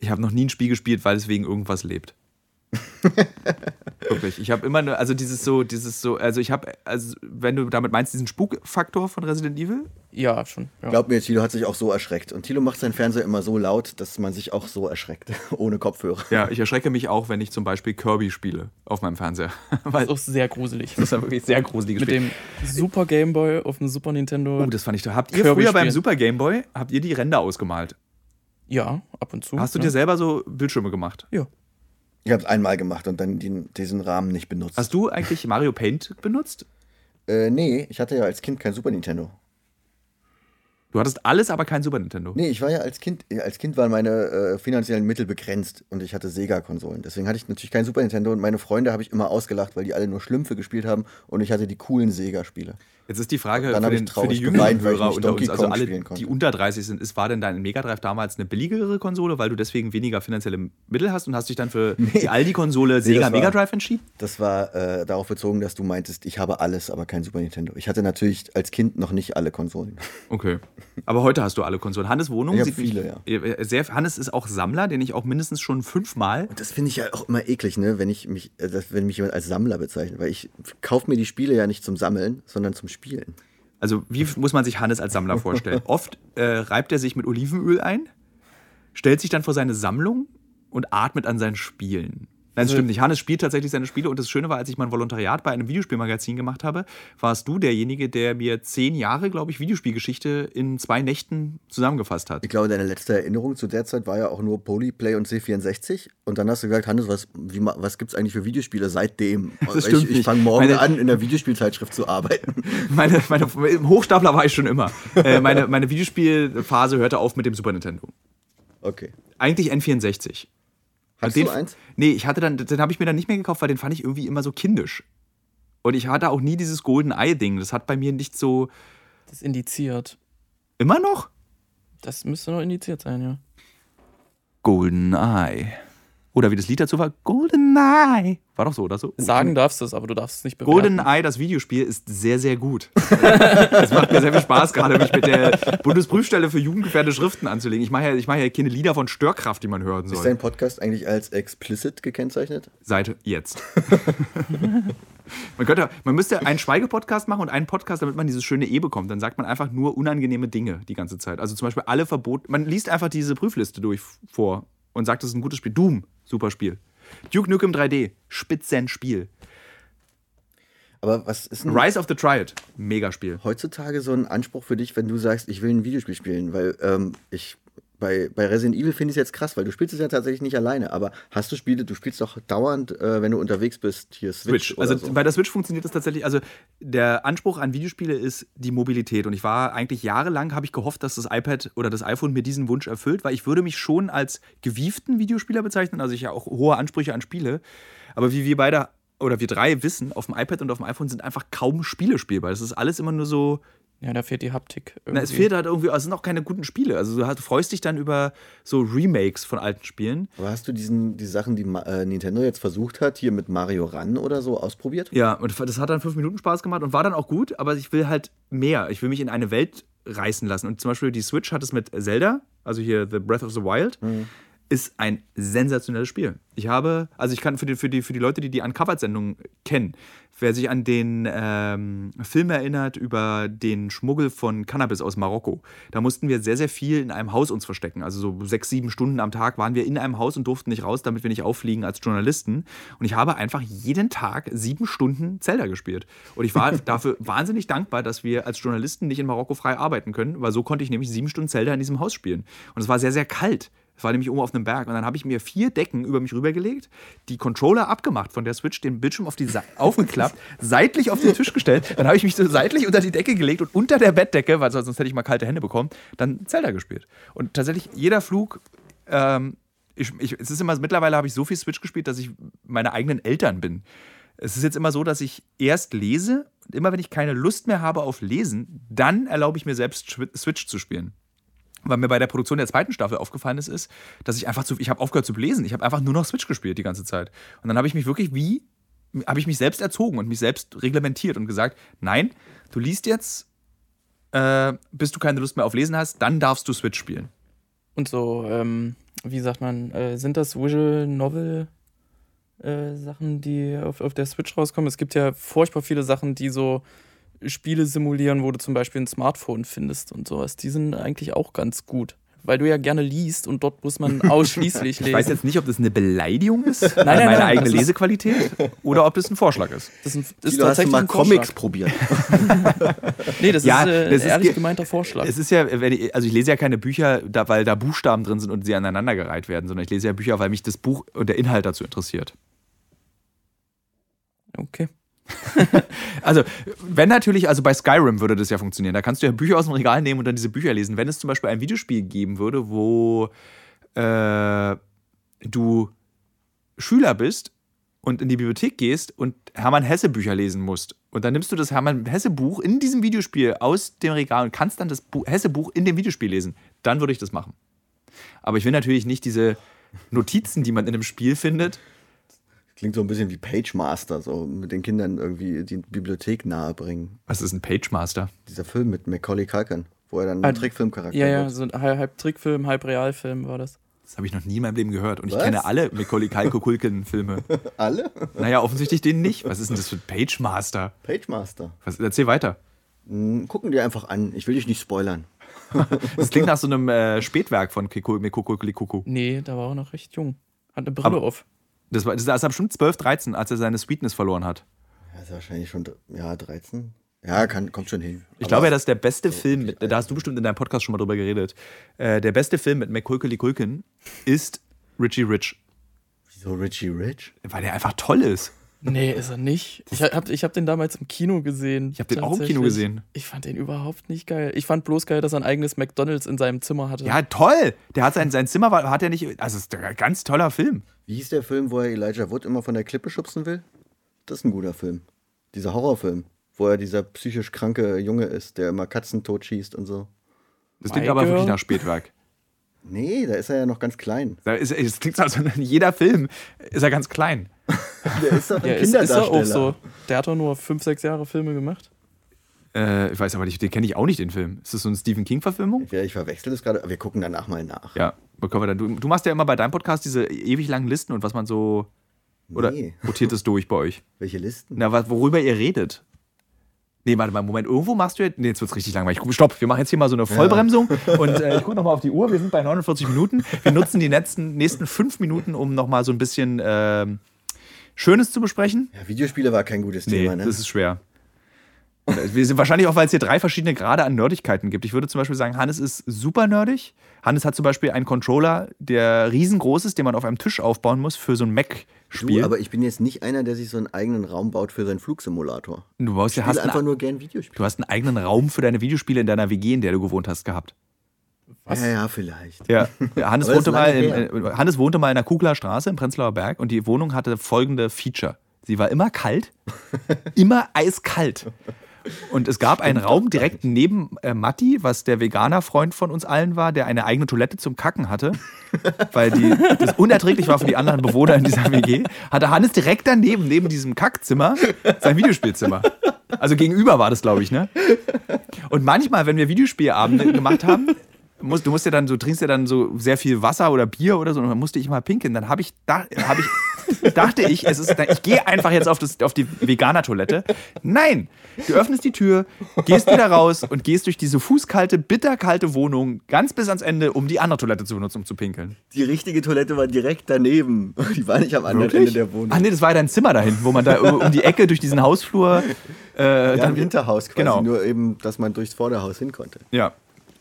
[SPEAKER 1] Ich habe noch nie ein Spiel gespielt, weil es wegen irgendwas lebt. Wirklich. Ich habe immer nur, also dieses so, dieses so, also ich habe, also wenn du damit meinst, diesen Spukfaktor von Resident Evil,
[SPEAKER 3] Ja, schon. Ja.
[SPEAKER 2] Glaub mir, Thilo hat sich auch so erschreckt. Und Thilo macht seinen Fernseher immer so laut, dass man sich auch so erschreckt, ohne Kopfhörer.
[SPEAKER 1] Ja, ich erschrecke mich auch, wenn ich zum Beispiel Kirby spiele auf meinem Fernseher. Weil
[SPEAKER 3] Das ist auch sehr gruselig.
[SPEAKER 1] das ist ja wirklich sehr gruseliges
[SPEAKER 3] Mit
[SPEAKER 1] Spiel.
[SPEAKER 3] dem Super Game Boy auf dem Super Nintendo.
[SPEAKER 1] Oh, das fand ich toll. Habt ihr
[SPEAKER 3] Kirby
[SPEAKER 1] früher beim
[SPEAKER 3] spielen.
[SPEAKER 1] Super Game Boy, habt ihr die Ränder ausgemalt?
[SPEAKER 3] ja, ab und zu.
[SPEAKER 1] Hast du
[SPEAKER 3] ja.
[SPEAKER 1] dir selber so Bildschirme gemacht?
[SPEAKER 3] Ja.
[SPEAKER 2] Ich habe es einmal gemacht und dann den, diesen Rahmen nicht benutzt.
[SPEAKER 1] Hast du eigentlich Mario Paint benutzt?
[SPEAKER 2] äh, nee, ich hatte ja als Kind kein Super Nintendo.
[SPEAKER 1] Du hattest alles, aber kein Super Nintendo.
[SPEAKER 2] Nee, ich war ja als Kind, als Kind waren meine äh, finanziellen Mittel begrenzt und ich hatte Sega-Konsolen. Deswegen hatte ich natürlich kein Super Nintendo und meine Freunde habe ich immer ausgelacht, weil die alle nur Schlümpfe gespielt haben und ich hatte die coolen Sega-Spiele.
[SPEAKER 1] Jetzt ist die Frage für, den, für die jüngeren Hörer unter uns, also alle, die unter 30 sind, ist, war denn dein Mega Drive damals eine billigere Konsole, weil du deswegen weniger finanzielle Mittel hast und hast dich dann für die Aldi-Konsole Sega
[SPEAKER 2] das war-
[SPEAKER 1] Mega Drive entschieden?
[SPEAKER 2] Das war äh, darauf bezogen, dass du meintest, ich habe alles, aber kein Super Nintendo. Ich hatte natürlich als Kind noch nicht alle Konsolen.
[SPEAKER 1] Okay. Aber heute hast du alle Konsolen. Hannes Wohnung
[SPEAKER 2] Ich
[SPEAKER 1] sieht
[SPEAKER 2] viele,
[SPEAKER 1] mich, ja. Sehr, Hannes ist auch Sammler, den ich auch mindestens schon fünfmal.
[SPEAKER 2] Und das finde ich ja auch immer eklig, ne? wenn, ich mich, äh, wenn mich jemand als Sammler bezeichnet. Weil ich kaufe mir die Spiele ja nicht zum Sammeln, sondern zum Spielen.
[SPEAKER 1] Also, wie muss man sich Hannes als Sammler vorstellen? Oft äh, reibt er sich mit Olivenöl ein, stellt sich dann vor seine Sammlung und atmet an seinen Spielen. Nein, das
[SPEAKER 3] Also-
[SPEAKER 1] stimmt nicht. Hannes spielt tatsächlich seine Spiele und das Schöne war, als ich mein Volontariat bei einem Videospielmagazin gemacht habe, warst du derjenige, der mir zehn Jahre, glaube ich, Videospielgeschichte in zwei Nächten zusammengefasst hat.
[SPEAKER 2] Ich glaube, deine letzte Erinnerung zu der Zeit war ja auch nur Polyplay und C64. Und dann hast du gesagt, Hannes, was, wie was gibt es eigentlich für Videospiele seitdem?
[SPEAKER 1] Das stimmt
[SPEAKER 2] ich ich fange morgen
[SPEAKER 1] Meine-
[SPEAKER 2] an, in der Videospielzeitschrift zu arbeiten.
[SPEAKER 1] Meine, meine, Im Hochstapler war ich schon immer. Äh, meine, meine Videospielphase hörte auf mit dem Super Nintendo.
[SPEAKER 2] Okay.
[SPEAKER 1] Eigentlich N64.
[SPEAKER 2] Hast du eins?
[SPEAKER 1] Nee, ich hatte dann, den habe ich mir dann nicht mehr gekauft, weil den fand ich irgendwie immer so kindisch. Und ich hatte auch nie dieses Golden Eye-Ding. Das hat bei mir nicht so.
[SPEAKER 3] Das ist indiziert.
[SPEAKER 1] Immer noch?
[SPEAKER 3] Das müsste noch indiziert sein, ja.
[SPEAKER 1] Golden Eye. Oder wie das Lied dazu war, GoldenEye. War doch so, oder so?
[SPEAKER 3] Sagen darfst du es, aber du darfst es nicht bewerten.
[SPEAKER 1] GoldenEye, das Videospiel, ist sehr, sehr gut. Es macht mir sehr viel Spaß, gerade mich mit der Bundesprüfstelle für jugendgefährdete Schriften anzulegen. Ich mache ja, ich mache ja keine Lieder von Störkraft, die man hören
[SPEAKER 2] Ist
[SPEAKER 1] soll.
[SPEAKER 2] dein Podcast eigentlich als explicit gekennzeichnet?
[SPEAKER 1] Seit jetzt. man, könnte, man müsste einen Schweigepodcast machen und einen Podcast, damit man dieses schöne E bekommt. Dann sagt man einfach nur unangenehme Dinge die ganze Zeit. Also zum Beispiel alle Verbote. Man liest einfach diese Prüfliste durch vor und sagt, das ist ein gutes Spiel. Doom, super Spiel. Duke Nukem 3D, Spitzenspiel.
[SPEAKER 2] Aber was ist denn
[SPEAKER 1] Rise of the Triad, Megaspiel.
[SPEAKER 2] heutzutage so ein Anspruch für dich, wenn du sagst, ich will ein Videospiel spielen? Weil ähm, ich bei, bei Resident Evil finde ich es jetzt krass, weil du spielst es ja tatsächlich nicht alleine, aber hast du Spiele, du spielst doch dauernd, äh, wenn du unterwegs bist, hier Switch,
[SPEAKER 1] Switch. Also
[SPEAKER 2] so.
[SPEAKER 1] bei der Switch funktioniert das tatsächlich. Also der Anspruch an Videospiele ist die Mobilität. Und ich war eigentlich jahrelang, habe ich gehofft, dass das iPad oder das iPhone mir diesen Wunsch erfüllt, weil ich würde mich schon als gewieften Videospieler bezeichnen. Also ich ja auch hohe Ansprüche an Spiele. Aber wie wir beide oder wir drei wissen, auf dem iPad und auf dem iPhone sind einfach kaum Spiele spielbar. Das ist alles immer nur so
[SPEAKER 3] Ja, da fehlt die Haptik.
[SPEAKER 1] na, es
[SPEAKER 3] irgendwie.
[SPEAKER 1] fehlt halt irgendwie, also es sind auch keine guten Spiele. Also du, hast, du freust dich dann über so Remakes von alten Spielen.
[SPEAKER 2] Aber hast du diesen, die Sachen, die Ma- äh, Nintendo jetzt versucht hat, hier mit Mario Run oder so ausprobiert?
[SPEAKER 1] Ja, und das hat dann fünf Minuten Spaß gemacht und war dann auch gut, aber ich will halt mehr. Ich will mich in eine Welt reißen lassen. Und zum Beispiel die Switch hat es mit Zelda, also hier The Breath of the Wild, ist ein sensationelles Spiel. Ich habe, also ich kann für die, für die, für die Leute, die die Uncovered-Sendung kennen, wer sich an den ähm, Film erinnert über den Schmuggel von Cannabis aus Marokko, da mussten wir sehr, sehr viel in einem Haus uns verstecken. Also so sechs, sieben Stunden am Tag waren wir in einem Haus und durften nicht raus, damit wir nicht auffliegen als Journalisten. Und ich habe einfach jeden Tag sieben Stunden Zelda gespielt. Und ich war dafür wahnsinnig dankbar, dass wir als Journalisten nicht in Marokko frei arbeiten können, weil so konnte ich nämlich sieben Stunden Zelda in diesem Haus spielen. Und es war sehr, sehr kalt. Es war nämlich oben auf einem Berg. Und dann habe ich mir vier Decken über mich rübergelegt, die Controller abgemacht von der Switch, den Bildschirm auf die Sa aufgeklappt, seitlich auf den Tisch gestellt. Dann habe ich mich so seitlich unter die Decke gelegt und unter der Bettdecke, weil sonst hätte ich mal kalte Hände bekommen, dann Zelda gespielt. Und tatsächlich jeder Flug. Ähm, ich, ich, es ist immer, mittlerweile habe ich so viel Switch gespielt, dass ich meine eigenen Eltern bin. Es ist jetzt immer so, dass ich erst lese und immer wenn ich keine Lust mehr habe auf Lesen, dann erlaube ich mir selbst Switch zu spielen. Weil mir bei der Produktion der zweiten Staffel aufgefallen ist, ist, dass ich einfach zu, ich habe aufgehört zu lesen. Ich habe einfach nur noch Switch gespielt die ganze Zeit. Und dann habe ich mich wirklich wie, habe ich mich selbst erzogen und mich selbst reglementiert und gesagt, nein, du liest jetzt, äh, bis du keine Lust mehr auf Lesen hast, dann darfst du Switch spielen.
[SPEAKER 3] Und so, ähm, wie sagt man, äh, sind das Visual Novel äh, Sachen, die auf, auf der Switch rauskommen? Es gibt ja furchtbar viele Sachen, die so Spiele simulieren, wo du zum Beispiel ein Smartphone findest und sowas. Die sind eigentlich auch ganz gut. Weil du ja gerne liest und dort muss man ausschließlich lesen.
[SPEAKER 1] Ich weiß jetzt nicht, ob das eine Beleidigung ist,
[SPEAKER 3] nein,
[SPEAKER 1] an meine
[SPEAKER 3] nein,
[SPEAKER 1] eigene
[SPEAKER 3] das ist-
[SPEAKER 1] Lesequalität, oder ob das ein Vorschlag ist.
[SPEAKER 3] das ist, ein, ist
[SPEAKER 2] hast du
[SPEAKER 3] tatsächlich
[SPEAKER 2] mal
[SPEAKER 3] ein
[SPEAKER 2] Comics probiert?
[SPEAKER 3] Nee, das
[SPEAKER 1] Ja,
[SPEAKER 3] ist äh,
[SPEAKER 1] das
[SPEAKER 3] ein
[SPEAKER 1] ist
[SPEAKER 3] ehrlich
[SPEAKER 1] ge-
[SPEAKER 3] gemeinter Vorschlag.
[SPEAKER 1] Es ist ja, wenn ich, also ich lese ja keine Bücher, da, weil da Buchstaben drin sind und sie aneinandergereiht werden, sondern ich lese ja Bücher, weil mich das Buch und der Inhalt dazu interessiert.
[SPEAKER 3] Okay.
[SPEAKER 1] Also, wenn natürlich, also bei Skyrim würde das ja funktionieren. Da kannst du ja Bücher aus dem Regal nehmen und dann diese Bücher lesen. Wenn es zum Beispiel ein Videospiel geben würde, wo äh, du Schüler bist und in die Bibliothek gehst und Hermann Hesse Bücher lesen musst und dann nimmst du das Hermann Hesse Buch in diesem Videospiel aus dem Regal und kannst dann das Bu Hesse Buch in dem Videospiel lesen, dann würde ich das machen. Aber ich will natürlich nicht diese Notizen, die man in einem Spiel findet.
[SPEAKER 2] Klingt so ein bisschen wie Page Master, so mit den Kindern irgendwie die Bibliothek nahebringen.
[SPEAKER 1] Was ist ein Page Master?
[SPEAKER 2] Dieser Film mit Macaulay Culkin, wo er dann
[SPEAKER 3] Ah,
[SPEAKER 2] ein Trickfilmcharakter
[SPEAKER 3] Ja, ja,
[SPEAKER 2] wird.
[SPEAKER 3] so ein halb, Trickfilm, halb Realfilm war das.
[SPEAKER 1] Das habe ich noch nie in meinem Leben gehört. Und ich
[SPEAKER 2] Was?
[SPEAKER 1] kenne alle Macaulay Culkin Filme.
[SPEAKER 2] Alle?
[SPEAKER 1] Naja, offensichtlich den nicht. Was ist denn das für ein Page Master?
[SPEAKER 2] Page Master.
[SPEAKER 1] Was, erzähl weiter.
[SPEAKER 2] Hm, Gucken dir einfach an. Ich will dich nicht spoilern.
[SPEAKER 1] Das klingt nach so einem äh, Spätwerk von Mekukulikuku.
[SPEAKER 3] Nee, da war er noch recht jung. Hat eine Brille
[SPEAKER 1] Aber-
[SPEAKER 3] auf.
[SPEAKER 1] Das war, das war bestimmt 12, 13, als er seine Sweetness verloren hat.
[SPEAKER 2] Ja, ist wahrscheinlich schon, ja, 13. Ja, kann, kommt schon hin.
[SPEAKER 1] Ich
[SPEAKER 2] Aber-
[SPEAKER 1] glaube ja, dass der beste Film, mit, da hast du bestimmt in deinem Podcast schon mal drüber geredet, äh, der beste Film mit Macaulay Culkin ist Richie Rich,
[SPEAKER 2] Wieso Richie Rich?
[SPEAKER 1] weil der einfach toll ist.
[SPEAKER 3] Nee, ist er nicht. Ich habe ich hab den damals im Kino gesehen.
[SPEAKER 1] Ich habe den auch im Kino gesehen.
[SPEAKER 3] Ich fand den überhaupt nicht geil. Ich fand bloß geil, dass er ein eigenes McDonalds in seinem Zimmer hatte.
[SPEAKER 1] Ja, toll! Der hat sein, sein Zimmer, war- hat er nicht, also es ist ein ganz toller Film.
[SPEAKER 2] Wie hieß der Film, wo er Elijah Wood immer von der Klippe schubsen will? Das ist ein guter Film. Dieser Horrorfilm, wo er dieser psychisch kranke Junge ist, der immer Katzen totschießt und so.
[SPEAKER 1] Das klingt
[SPEAKER 3] My
[SPEAKER 1] aber
[SPEAKER 3] Girl.
[SPEAKER 1] wirklich nach Spätwerk.
[SPEAKER 2] Nee, da ist er ja noch ganz klein.
[SPEAKER 1] Da ist, es klingt so, als in jeder Film ist er ganz klein.
[SPEAKER 2] Der ist doch ein
[SPEAKER 3] Ja, ist, ist er
[SPEAKER 2] Kinderdarsteller.
[SPEAKER 3] auch so. Der hat doch nur fünf, sechs Jahre Filme gemacht.
[SPEAKER 1] Äh, ich weiß aber nicht, den kenne ich auch nicht, den Film. Ist das so eine Stephen King-Verfilmung?
[SPEAKER 2] Ja, ich verwechsel das gerade. Wir gucken danach mal nach.
[SPEAKER 1] Ja, bekommen wir dann. Du, du machst ja immer bei deinem Podcast diese ewig langen Listen und was man so. Oder
[SPEAKER 2] Nee.
[SPEAKER 1] rotiert es durch bei euch?
[SPEAKER 2] Welche Listen?
[SPEAKER 1] Na, was, worüber ihr redet. Nee, warte mal, Moment. Irgendwo machst du jetzt. Nee, jetzt wird's richtig langweilig. Stopp, wir machen jetzt hier mal so eine Vollbremsung. Und äh, ich gucke nochmal auf die Uhr. Wir sind bei 49 Minuten. Wir nutzen die letzten, nächsten fünf Minuten, um nochmal so ein bisschen ähm, Schönes zu besprechen.
[SPEAKER 2] Ja, Videospiele war kein gutes
[SPEAKER 1] Nee,
[SPEAKER 2] Thema, ne?
[SPEAKER 1] das ist schwer. Wir sind wahrscheinlich auch, weil es hier drei verschiedene Grade an Nerdigkeiten gibt. Ich würde zum Beispiel sagen, Hannes ist super nerdig. Hannes hat zum Beispiel einen Controller, der riesengroß ist, den man auf einem Tisch aufbauen muss für so ein Mac-Spiel.
[SPEAKER 2] aber ich bin jetzt nicht einer, der sich so einen eigenen Raum baut für seinen Flugsimulator.
[SPEAKER 1] Du, baust,
[SPEAKER 2] Ich
[SPEAKER 1] ja- hast
[SPEAKER 2] einfach nur gern Videospiele.
[SPEAKER 1] du hast einen eigenen Raum für deine Videospiele in deiner WG, in der du gewohnt hast, gehabt.
[SPEAKER 3] Was?
[SPEAKER 2] Ja, ja, vielleicht.
[SPEAKER 1] Ja. Hannes, wohnte mal in, Hannes wohnte mal in der Kugler Straße im Prenzlauer Berg und die Wohnung hatte folgende Feature. Sie war immer kalt, immer eiskalt. Und es gab einen Raum direkt neben äh, Matti, was der Veganer-Freund von uns allen war, der eine eigene Toilette zum Kacken hatte, weil die, das unerträglich war für die anderen Bewohner in dieser WG, hatte Hannes direkt daneben, neben diesem Kackzimmer, sein Videospielzimmer. Also gegenüber war das, glaube ich, ne? Und manchmal, wenn wir Videospielabende gemacht haben, musst, du musst ja dann, so trinkst ja dann so sehr viel Wasser oder Bier oder so, und dann musste ich mal pinkeln. Dann habe ich, da, hab ich, dachte ich, es ist, ich gehe einfach jetzt auf, das, auf die Veganer-Toilette. Nein, du öffnest die Tür, gehst wieder raus und gehst durch diese fußkalte, bitterkalte Wohnung ganz bis ans Ende, um die andere Toilette zu benutzen, um zu pinkeln.
[SPEAKER 2] Die richtige Toilette war direkt daneben. Die war nicht am anderen Ende der Wohnung.
[SPEAKER 1] Ach nee, das war ja dein Zimmer da hinten, wo man da um die Ecke durch diesen Hausflur. Äh,
[SPEAKER 2] ja,
[SPEAKER 1] dann,
[SPEAKER 2] im Hinterhaus quasi.
[SPEAKER 1] Genau.
[SPEAKER 2] Nur eben, dass man durchs Vorderhaus hin konnte.
[SPEAKER 1] ja.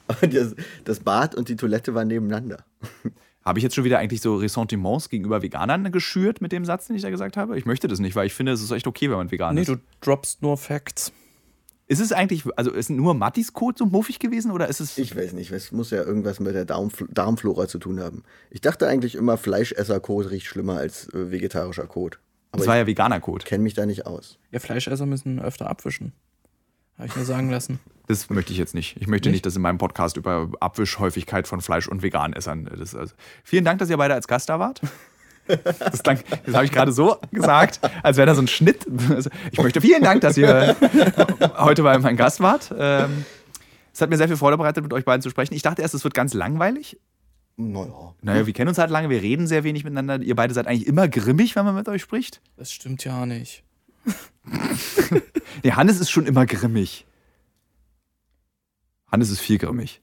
[SPEAKER 2] Das, das Bad und die Toilette waren nebeneinander.
[SPEAKER 1] Habe ich jetzt schon wieder eigentlich so Ressentiments gegenüber Veganern geschürt mit dem Satz, den ich da gesagt habe? Ich möchte das nicht, weil ich finde, es ist echt okay, wenn man vegan
[SPEAKER 3] Nee,
[SPEAKER 1] ist.
[SPEAKER 3] du droppst nur Facts.
[SPEAKER 1] Ist es eigentlich, also ist nur Mattis Code so muffig gewesen oder ist es.
[SPEAKER 2] Ich weiß nicht, es muss ja irgendwas mit der Darmfl Darmflora zu tun haben. Ich dachte eigentlich immer, Fleischesser-Kot riecht schlimmer als äh, vegetarischer Kot. Aber
[SPEAKER 1] das war
[SPEAKER 2] ich
[SPEAKER 1] ja veganer Code.
[SPEAKER 2] kenne mich da nicht aus.
[SPEAKER 3] Ja, Fleischesser müssen öfter abwischen. Habe ich mir sagen lassen.
[SPEAKER 1] Das möchte ich jetzt nicht. Ich möchte nicht, dass in meinem Podcast über Abwischhäufigkeit von Fleisch- und Veganessern. Das ist also, vielen Dank, dass ihr beide als Gast da wart. Das, klang- das habe ich gerade so gesagt, als wäre da so ein Schnitt. Also, Ich möchte vielen Dank, dass ihr heute bei meinem Gast wart. Ähm, Es hat mir sehr viel Freude bereitet, mit euch beiden zu sprechen. Ich dachte erst, es wird ganz langweilig.
[SPEAKER 2] Naja.
[SPEAKER 1] Naja, wir kennen uns halt lange, wir reden sehr wenig miteinander. Ihr beide seid eigentlich immer grimmig, wenn man mit euch spricht.
[SPEAKER 3] Das stimmt ja nicht.
[SPEAKER 1] Nee, Hannes ist schon immer grimmig. Hannes ist viel grimmig.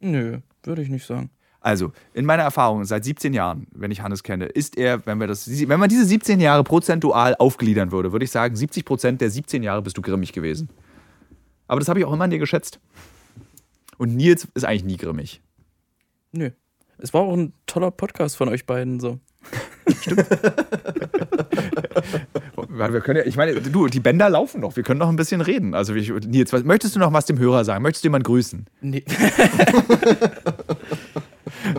[SPEAKER 3] Nö, würde ich nicht sagen.
[SPEAKER 1] Also, in meiner Erfahrung seit 17 Jahren, wenn ich Hannes kenne, ist er, wenn wir das, wenn man diese 17 Jahre prozentual aufgliedern würde, würde ich sagen, 70 Prozent der 17 Jahre bist du grimmig gewesen. Aber das habe ich auch immer an dir geschätzt. Und Nils ist eigentlich nie grimmig.
[SPEAKER 3] Nö. Es war auch ein toller Podcast von euch beiden so.
[SPEAKER 1] Weil Wir können ja, ich meine, du, die Bänder laufen noch. Wir können noch ein bisschen reden. Also, ich, Nils, was, möchtest du noch was dem Hörer sagen? Möchtest du jemanden grüßen?
[SPEAKER 3] Nee.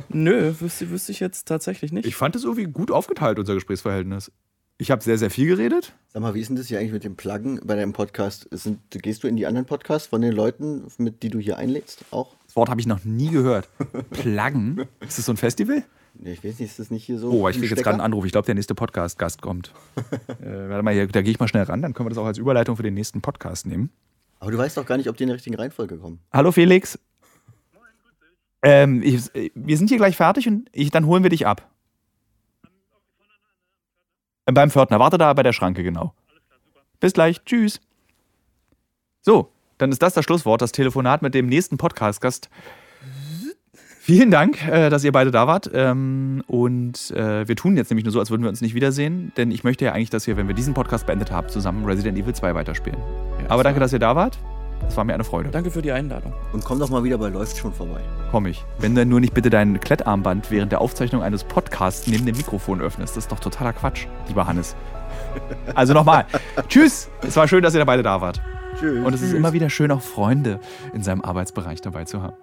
[SPEAKER 3] Nö, wüsste, wüsste ich jetzt tatsächlich nicht.
[SPEAKER 1] Ich fand es irgendwie gut aufgeteilt, unser Gesprächsverhältnis. Ich habe sehr, sehr viel geredet.
[SPEAKER 2] Sag mal, wie ist denn das hier eigentlich mit dem Pluggen bei deinem Podcast? Sind, gehst du in die anderen Podcasts von den Leuten, mit die du hier einlädst, auch?
[SPEAKER 1] Das Wort habe ich noch nie gehört. Pluggen? Ist das so ein Festival?
[SPEAKER 2] Ich weiß nicht, ist das nicht hier so?
[SPEAKER 1] Oh, ich kriege jetzt gerade einen Anruf. Ich glaube, der nächste Podcast-Gast kommt. äh, warte mal, hier, da gehe ich mal schnell ran, dann können wir das auch als Überleitung für den nächsten Podcast nehmen.
[SPEAKER 2] Aber du weißt doch gar nicht, ob die in der richtigen Reihenfolge kommen.
[SPEAKER 1] Hallo Felix. Ähm, ich, wir sind hier gleich fertig und ich, dann holen wir dich ab. Äh, Beim Pförtner. Warte da bei der Schranke, genau. Bis gleich. Tschüss. So, dann ist das das Schlusswort, das Telefonat mit dem nächsten Podcast-Gast. Vielen Dank, äh, dass ihr beide da wart. Ähm, und äh, wir tun jetzt nämlich nur so, als würden wir uns nicht wiedersehen, denn ich möchte ja eigentlich, dass wir, wenn wir diesen Podcast beendet haben, zusammen Resident Evil 2 weiterspielen.
[SPEAKER 3] Ja,
[SPEAKER 1] Aber danke, dass ihr da wart. Das war mir eine Freude.
[SPEAKER 3] Danke für die Einladung.
[SPEAKER 2] Und komm doch mal wieder bei Läuft schon vorbei.
[SPEAKER 1] Komm ich. Wenn du nur nicht bitte dein Klettarmband während der Aufzeichnung eines Podcasts neben dem Mikrofon öffnest. Das ist doch totaler Quatsch, lieber Hannes. Also nochmal. Tschüss. Es war schön, dass ihr beide da wart.
[SPEAKER 2] Tschüss.
[SPEAKER 1] Und es ist immer wieder schön, auch Freunde in seinem Arbeitsbereich dabei zu haben.